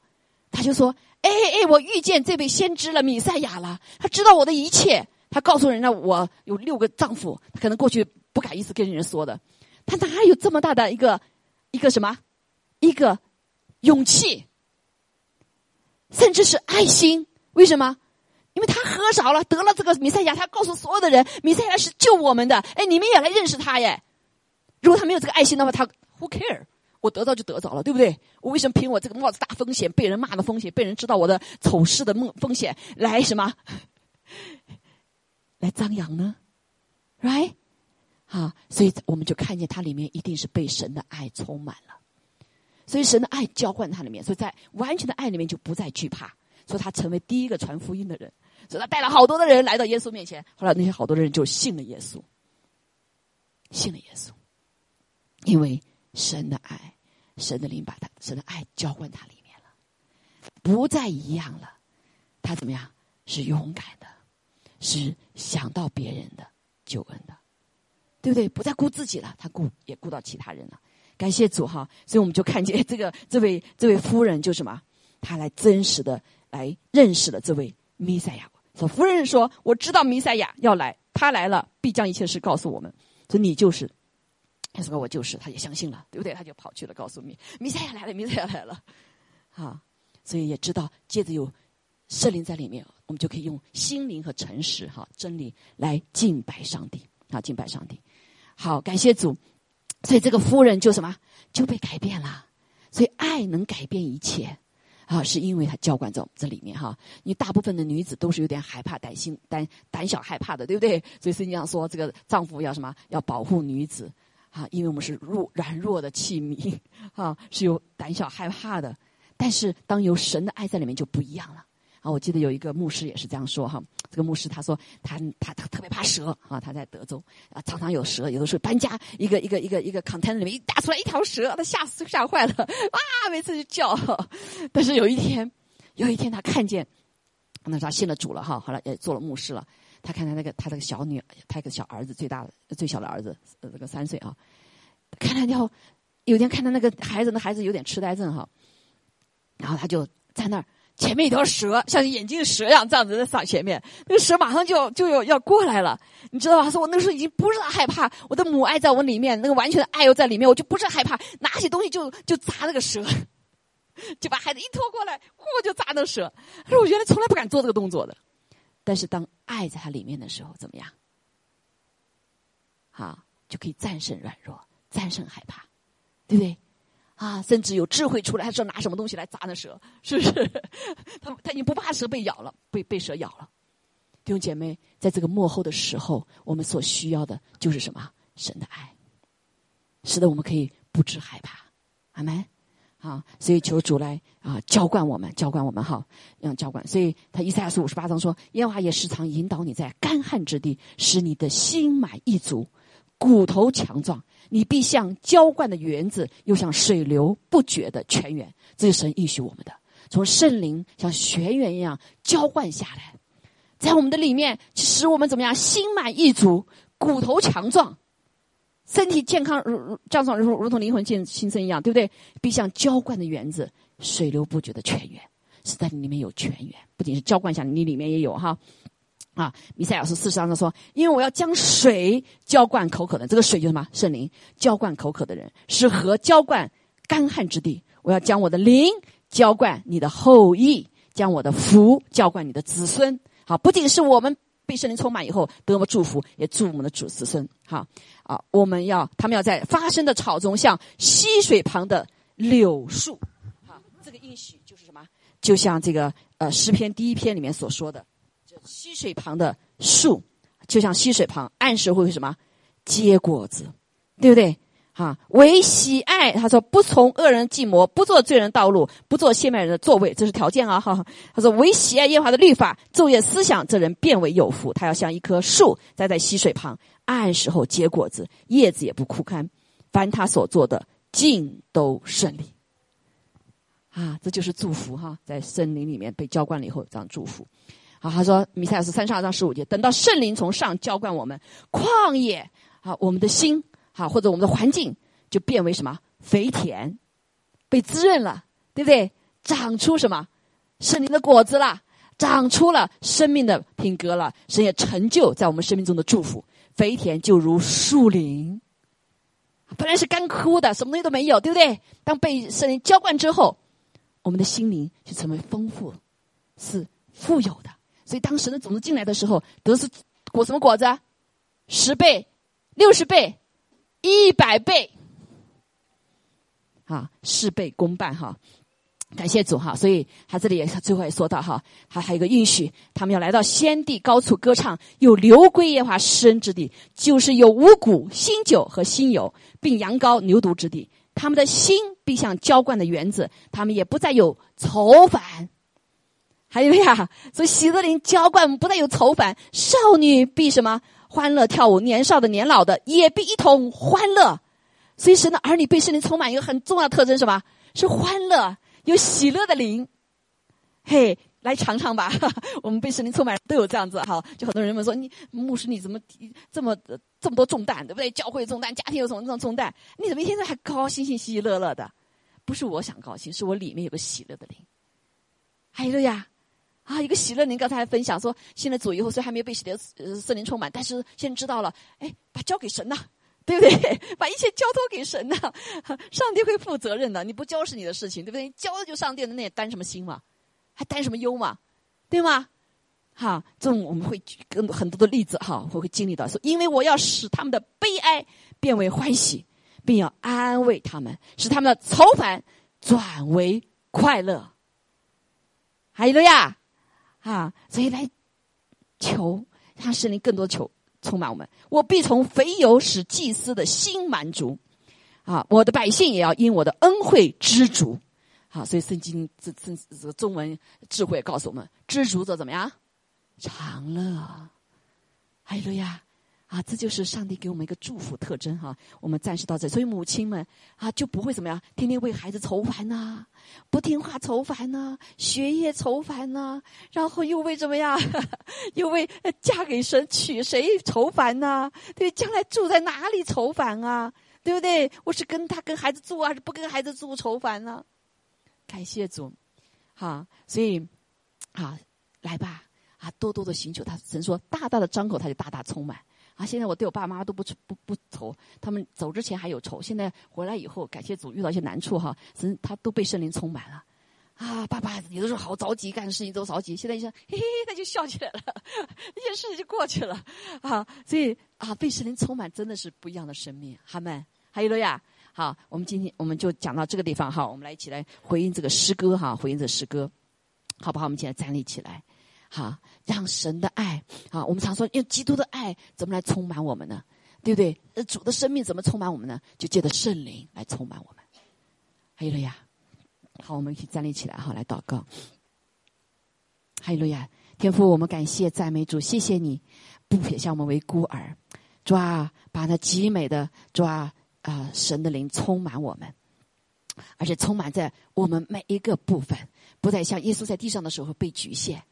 他就说：“哎哎，我遇见这位先知了，米赛亚了。他知道我的一切。他告诉人家，我有六个丈夫，他可能过去不敢意思跟人说的。”他哪有这么大的一个一个什么一个勇气，甚至是爱心？为什么？因为他喝着了，得了这个弥赛亚，他告诉所有的人，弥赛亚是救我们的。哎，你们也来认识他耶！如果他没有这个爱心的话，他 who care？我得到就得着了，对不对？我为什么凭我这个冒着大风险、被人骂的风险、被人知道我的丑事的梦风险来什么 来张扬呢？Right？好，所以我们就看见他里面一定是被神的爱充满了，所以神的爱浇灌他里面，所以在完全的爱里面就不再惧怕，所以他成为第一个传福音的人，所以他带了好多的人来到耶稣面前，后来那些好多的人就信了耶稣，信了耶稣，因为。神的爱，神的灵把他神的爱浇灌他里面了，不再一样了。他怎么样？是勇敢的，是想到别人的救恩的，对不对？不再顾自己了，他顾也顾到其他人了。感谢主哈！所以我们就看见这个这位这位夫人就什么？她来真实的来认识了这位弥赛亚。说夫人说：“我知道弥赛亚要来，他来了必将一切事告诉我们。说你就是。”他说：“我就是。”他也相信了，对不对？他就跑去了，告诉弥弥赛亚来了，弥赛亚来了，啊！所以也知道，接着有圣灵在里面，我们就可以用心灵和诚实，哈，真理来敬拜上帝，啊，敬拜上帝。好，感谢主。所以这个夫人就什么就被改变了。所以爱能改变一切，啊，是因为他浇灌在我们这里面，哈。你大部分的女子都是有点害怕、胆心、胆胆小、害怕的，对不对？所以圣经上说，这个丈夫要什么？要保护女子。啊，因为我们是弱软弱的器皿，啊，是有胆小害怕的。但是当有神的爱在里面，就不一样了。啊，我记得有一个牧师也是这样说哈。这个牧师他说他他他特别怕蛇啊，他在德州啊，常常有蛇，有的时候搬家一个一个一个一个 container 里面一打出来一条蛇，他吓死吓坏了，哇，每次就叫。但是有一天，有一天他看见，那他信了主了哈，后来也做了牧师了。他看他那个，他那个小女，他一个小儿子，最大的、最小的儿子，呃，这个三岁啊。看他要有天看到那个孩子，那孩子有点痴呆症哈。然后他就在那儿，前面一条蛇，像眼镜蛇一样这样子在上前面，那个蛇马上就就要要过来了，你知道吧？说我那时候已经不是害怕，我的母爱在我里面，那个完全的爱又在里面，我就不是害怕，拿起东西就就砸那个蛇，就把孩子一拖过来，呼就砸那蛇。可是我原来从来不敢做这个动作的。但是当爱在他里面的时候，怎么样？好，就可以战胜软弱，战胜害怕，对不对？啊，甚至有智慧出来，他说拿什么东西来砸那蛇，是不是？他他已经不怕蛇被咬了，被被蛇咬了。弟兄姐妹，在这个幕后的时候，我们所需要的就是什么？神的爱，使得我们可以不知害怕。阿门。啊，所以求主来啊，浇灌我们，浇灌我们哈，让浇灌。所以他一赛书五十八章说，耶和华也时常引导你在干旱之地，使你的心满意足，骨头强壮。你必像浇灌的园子，又像水流不绝的泉源。这是神应许我们的，从圣灵像泉源一样浇灌下来，在我们的里面，使我们怎么样？心满意足，骨头强壮。身体健康如如这样如如同灵魂健新生一样，对不对？必像浇灌的园子，水流不绝的泉源，是在里面有泉源，不仅是浇灌下，你里面也有哈。啊，米赛老师四十章说，因为我要将水浇灌口渴的，这个水就是什么？圣灵浇灌口渴的人，是河浇灌干旱之地。我要将我的灵浇灌你的后裔，将我的福浇灌你的子孙。好，不仅是我们。被圣灵充满以后，得了祝福，也祝我们的主子孙。哈啊，我们要他们要在发生的草中，像溪水旁的柳树。好，这个应许就是什么？就像这个呃诗篇第一篇里面所说的，溪水旁的树，就像溪水旁，按时会什么结果子，对不对？啊，唯喜爱他说不从恶人计谋，不做罪人道路，不做亵慢人的座位，这是条件啊！哈，他说唯喜爱耶和华的律法，昼夜思想，这人变为有福。他要像一棵树栽在溪水旁，按时候结果子，叶子也不枯干。凡他所做的，尽都顺利。啊，这就是祝福哈，在森林里面被浇灌了以后，这样祝福。好，他说米赛尔是三十二章十五节，等到圣灵从上浇灌我们，旷野啊，我们的心。好，或者我们的环境就变为什么肥田，被滋润了，对不对？长出什么圣灵的果子了，长出了生命的品格了，神也成就在我们生命中的祝福。肥田就如树林，本来是干枯的，什么东西都没有，对不对？当被圣灵浇灌之后，我们的心灵就成为丰富，是富有的。所以当神的种子进来的时候，得是果什么果子？十倍、六十倍、一百倍，啊，事倍功半哈。感谢主哈，所以他这里也最后也说到哈，还还有一个应许，他们要来到先帝高处歌唱，有流归耶华施恩之地，就是有五谷、新酒和新油，并羊羔、牛犊之地。他们的心必像浇灌的园子，他们也不再有愁烦。还有呀，所以喜乐林浇灌不再有愁烦，少女必什么欢乐跳舞，年少的、年老的也必一同欢乐。所以神的儿女被圣灵充满一个很重要的特征，什么是欢乐？有喜乐的灵，嘿，来尝尝吧。我们被圣灵充满都有这样子哈。就很多人们说，你牧师你怎么这么这么多重担，对不对？教会重担，家庭有什么这种重担？你怎么一天都还高高兴兴、喜喜乐乐的？不是我想高兴，是我里面有个喜乐的灵。还有呀，啊，一个喜乐灵，刚才还分享说，现在主以后虽然还没有被喜乐圣灵充满，但是现在知道了，哎，把交给神呐。对不对？把一切交托给神呐，上帝会负责任的。你不交是你的事情，对不对？交了就上帝的，那也担什么心嘛？还担什么忧嘛？对吗？哈，这种我们会举很多的例子哈，会会经历到说，因为我要使他们的悲哀变为欢喜，并要安慰他们，使他们的愁烦转为快乐。还有了呀，啊，所以来求让神灵更多求。充满我们，我必从肥油使祭司的心满足，啊，我的百姓也要因我的恩惠知足，好，所以圣经这这这个中文智慧告诉我们，知足者怎么样？长乐，还有呀。啊，这就是上帝给我们一个祝福特征哈。我们暂时到这，所以母亲们啊就不会怎么样，天天为孩子愁烦呐，不听话愁烦呐，学业愁烦呐，然后又为怎么样，又为嫁给神娶谁愁烦呐？对，将来住在哪里愁烦啊？对不对？我是跟他跟孩子住，还是不跟孩子住愁烦呢？感谢主，好，所以好来吧，啊，多多的寻求他。神说，大大的张口，他就大大充满。啊！现在我对我爸妈都不不不愁，他们走之前还有愁，现在回来以后，感谢主遇到一些难处哈，神他都被圣灵充满了。啊，爸爸有的时候好着急，干的事情都着急，现在一想，嘿嘿嘿，他就笑起来了，一件事情就过去了。啊，所以啊，被圣灵充满真的是不一样的生命。哈们，还有了呀。好，我们今天我们就讲到这个地方哈，我们来一起来回应这个诗歌哈，回应这诗歌，好不好？我们现在站立起来。好，让神的爱，啊，我们常说用基督的爱怎么来充满我们呢？对不对？呃，主的生命怎么充满我们呢？就借着圣灵来充满我们。还有了呀，好，我们一起站立起来，好，来祷告。还有了呀，天父，我们感谢赞美主，谢谢你不撇下我们为孤儿，主啊，把那极美的主啊啊神的灵充满我们，而且充满在我们每一个部分，不再像耶稣在地上的时候被局限。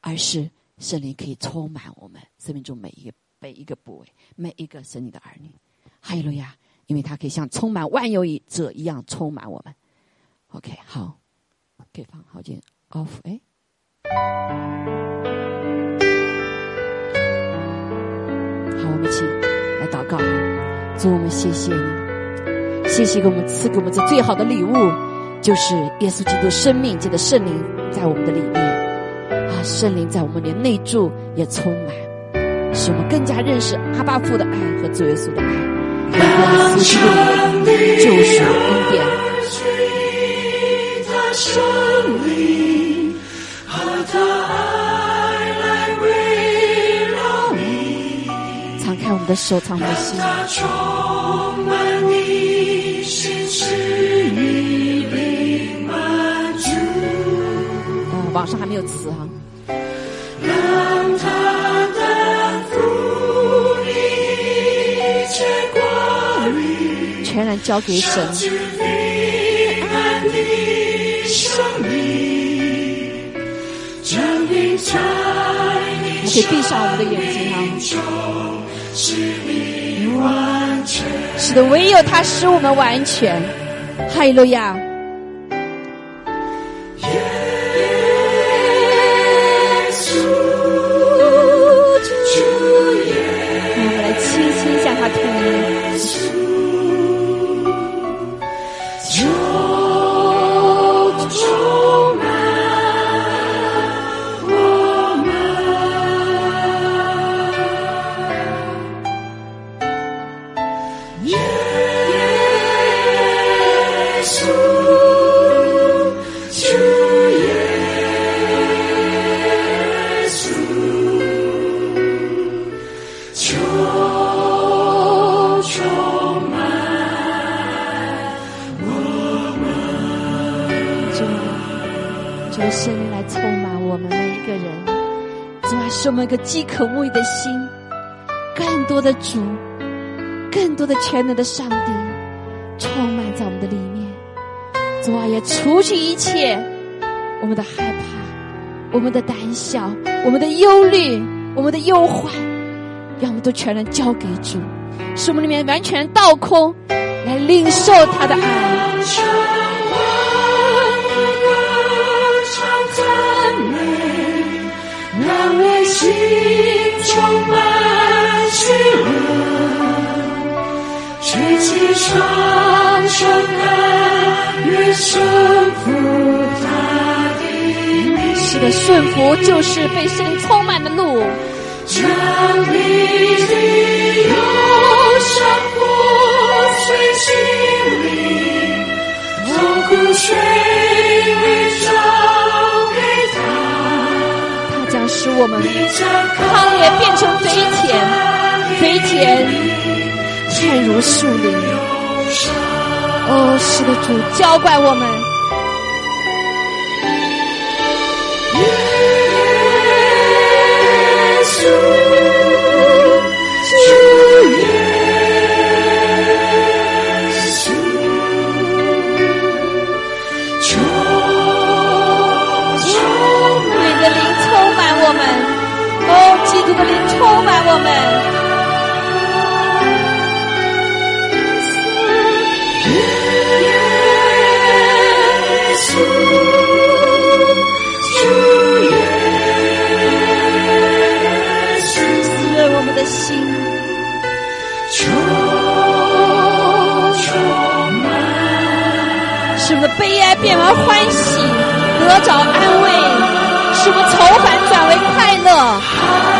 而是圣灵可以充满我们生命中每一个每一个部位，每一个神灵的儿女。哈利路亚！因为他可以像充满万有者一样充满我们。OK，好，可以放好进 off。哎，好，我们一起来祷告。主，我们谢谢你，谢谢给我们赐给我们这最好的礼物，就是耶稣基督生命界的圣灵在我们的里面。圣灵在我们的内住也充满，使我们更加认识阿巴父的爱和主耶稣的爱，为我们服侍我们救赎恩典。敞开我们的手，敞开心。嗯，网上还没有词哈。全然交给神。我们可以闭上我们的眼睛啊！是的，唯有他使我们完全。哈利路亚！主，求神来充满我们每一个人，主啊，使我们一个饥渴沐浴的心，更多的主，更多的全能的上帝，充满在我们的里面。主啊，也除去一切我们的害怕、我们的胆小、我们的忧虑、我们的忧患，让我们都全然交给主，使我们里面完全倒空，来领受他的爱。心充满喜乐，举起双手，甘愿顺服他的命。是的，顺服就是被圣灵充满的路。将你的忧伤破碎心灵，痛苦水里找。使我们汤也变成肥田，肥田却如树林。哦，是的，主浇灌我们。耶稣，们。悲哀变为欢喜得着安慰。使我愁烦转为快乐。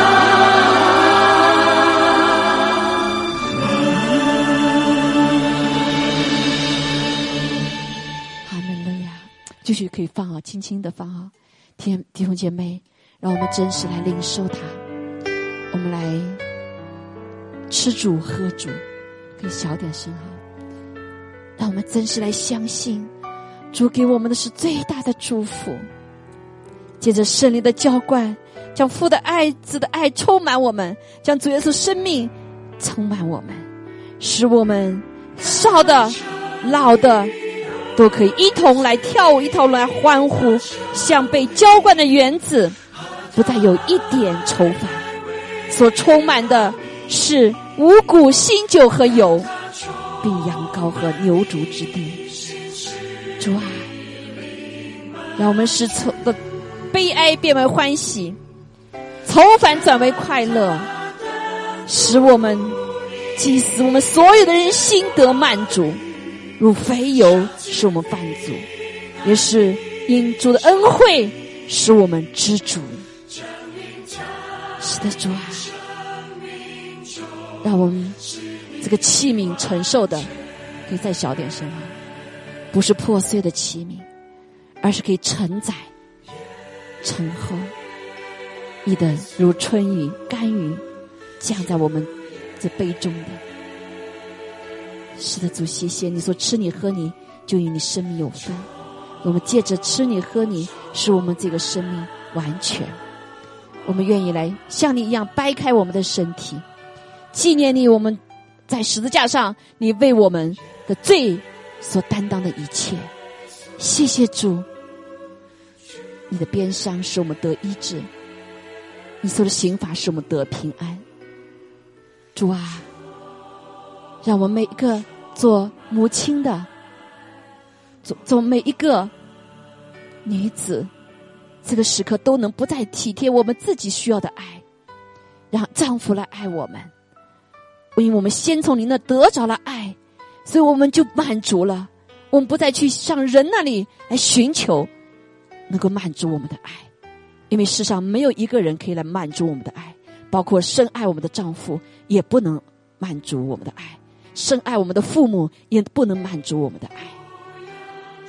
继续可以放啊，轻轻的放啊，天弟兄姐妹，让我们真实来领受它。我们来吃主喝主，可以小点声哈。让我们真实来相信，主给我们的是最大的祝福。借着圣灵的浇灌，将父的爱、子的爱充满我们，将主耶稣生命充满我们，使我们少的、老的都可以一同来跳舞，一同来欢呼，像被浇灌的园子，不再有一点愁烦，所充满的是五谷、新酒和油，碧羊羔和牛犊之地。主啊，让我们是从的。悲哀变为欢喜，愁烦转为快乐，使我们祭祀我们所有的人心得满足，如肥油使我们满足，也是因主的恩惠使我们知足。是的，主啊，让我们这个器皿承受的可以再小点声啊，不是破碎的器皿，而是可以承载。醇厚，你的如春雨、甘雨降在我们这杯中的。是的，主，谢谢你说吃你喝你就与你生命有分。我们借着吃你喝你，使我们这个生命完全。我们愿意来像你一样掰开我们的身体，纪念你我们在十字架上你为我们的罪所担当的一切。谢谢主。你的鞭伤使我们得医治，你受的刑罚使我们得平安。主啊，让我们每一个做母亲的，做做每一个女子，这个时刻都能不再体贴我们自己需要的爱，让丈夫来爱我们。因为我们先从您那得着了爱，所以我们就满足了，我们不再去向人那里来寻求能够满足我们的爱，因为世上没有一个人可以来满足我们的爱，包括深爱我们的丈夫也不能满足我们的爱，深爱我们的父母也不能满足我们的爱。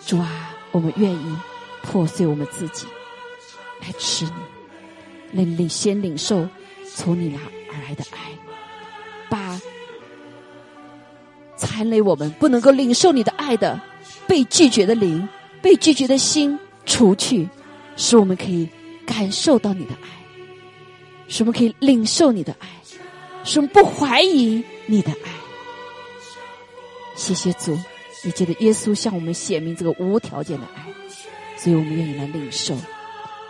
主啊，我们愿意破碎我们自己来吃你，领领先领受从你那而来的爱，把残累我们不能够领受你的爱的。被拒绝的灵，被拒绝的心除去，使我们可以感受到你的爱，使我们可以领受你的爱，使我们不怀疑你的爱。谢谢主，你记得耶稣向我们显明这个无条件的爱，所以我们愿意来领受。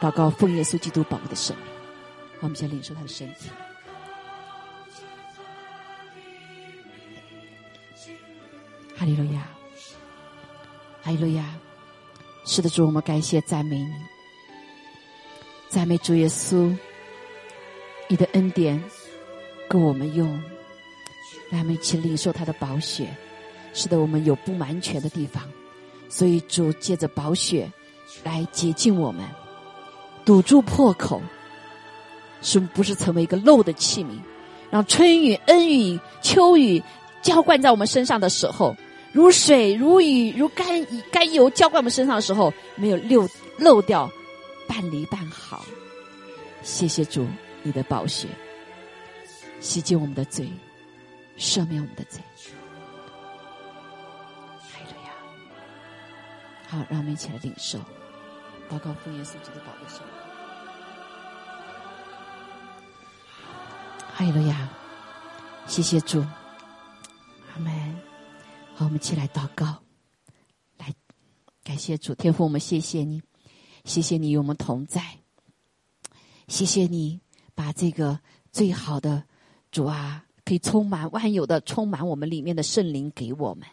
祷告奉耶稣基督宝贵的生命，我们先领受他的身体。哈利路亚。哈利路亚！是的，主，我们感谢赞美你，赞美主耶稣，你的恩典够我们用，让我们一起领受他的宝血。是的，我们有不完全的地方，所以主借着宝血来洁净我们，堵住破口，使不是成为一个漏的器皿，让春雨、恩雨、秋雨浇灌在我们身上的时候。如水、如雨、如甘甘油浇灌我们身上的时候，没有漏漏掉半离半毫。谢谢主，你的宝血洗净我们的罪，赦免我们的罪。好，让我们一起来领受，祷告奉耶稣基督宝贝圣。哈利路亚！谢谢主，阿门。好，我们一起来祷告，来感谢主天父，我们谢谢你，谢谢你与我们同在，谢谢你把这个最好的主啊，可以充满万有的充满我们里面的圣灵给我们，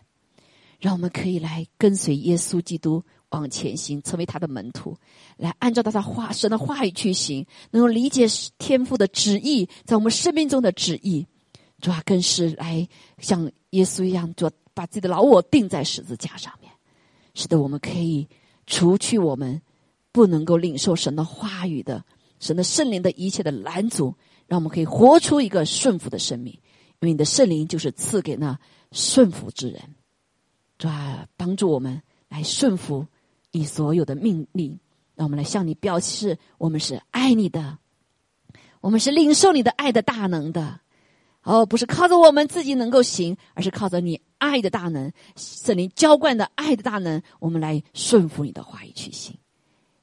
让我们可以来跟随耶稣基督往前行，成为他的门徒，来按照他的话神的话语去行，能够理解天父的旨意，在我们生命中的旨意，主啊，更是来像耶稣一样做。把自己的老我钉在十字架上面，使得我们可以除去我们不能够领受神的话语的、神的圣灵的一切的拦阻，让我们可以活出一个顺服的生命。因为你的圣灵就是赐给那顺服之人，抓帮助我们来顺服你所有的命令。让我们来向你表示，我们是爱你的，我们是领受你的爱的大能的。哦，不是靠着我们自己能够行，而是靠着你爱的大能，圣灵浇灌的爱的大能，我们来顺服你的话语去行。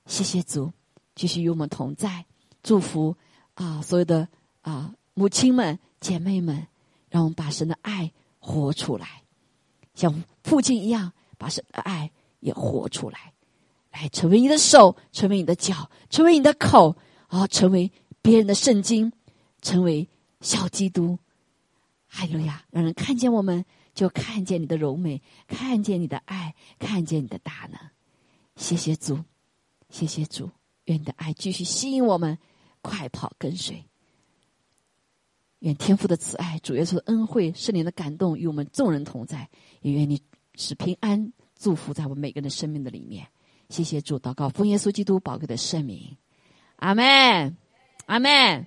谢谢主，继续与我们同在，祝福啊，所有的啊母亲们、姐妹们，让我们把神的爱活出来，像父亲一样把神的爱也活出来，来成为你的手，成为你的脚，成为你的口，啊，成为别人的圣经，成为小基督。哈利路亚！让人看见我们，就看见你的柔美，看见你的爱，看见你的大能。谢谢主，谢谢主，愿你的爱继续吸引我们，快跑跟随。愿天父的慈爱、主耶稣的恩惠、圣灵的感动与我们众人同在，也愿你使平安祝福在我们每个人的生命的里面。谢谢主，祷告奉耶稣基督宝贵的圣名，阿门，阿门，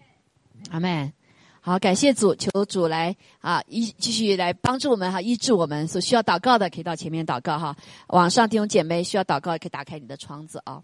阿门。好，感谢主，求主来啊，一继续来帮助我们哈，医治我们所需要祷告的，可以到前面祷告哈。网上弟兄姐妹需要祷告，可以打开你的窗子啊。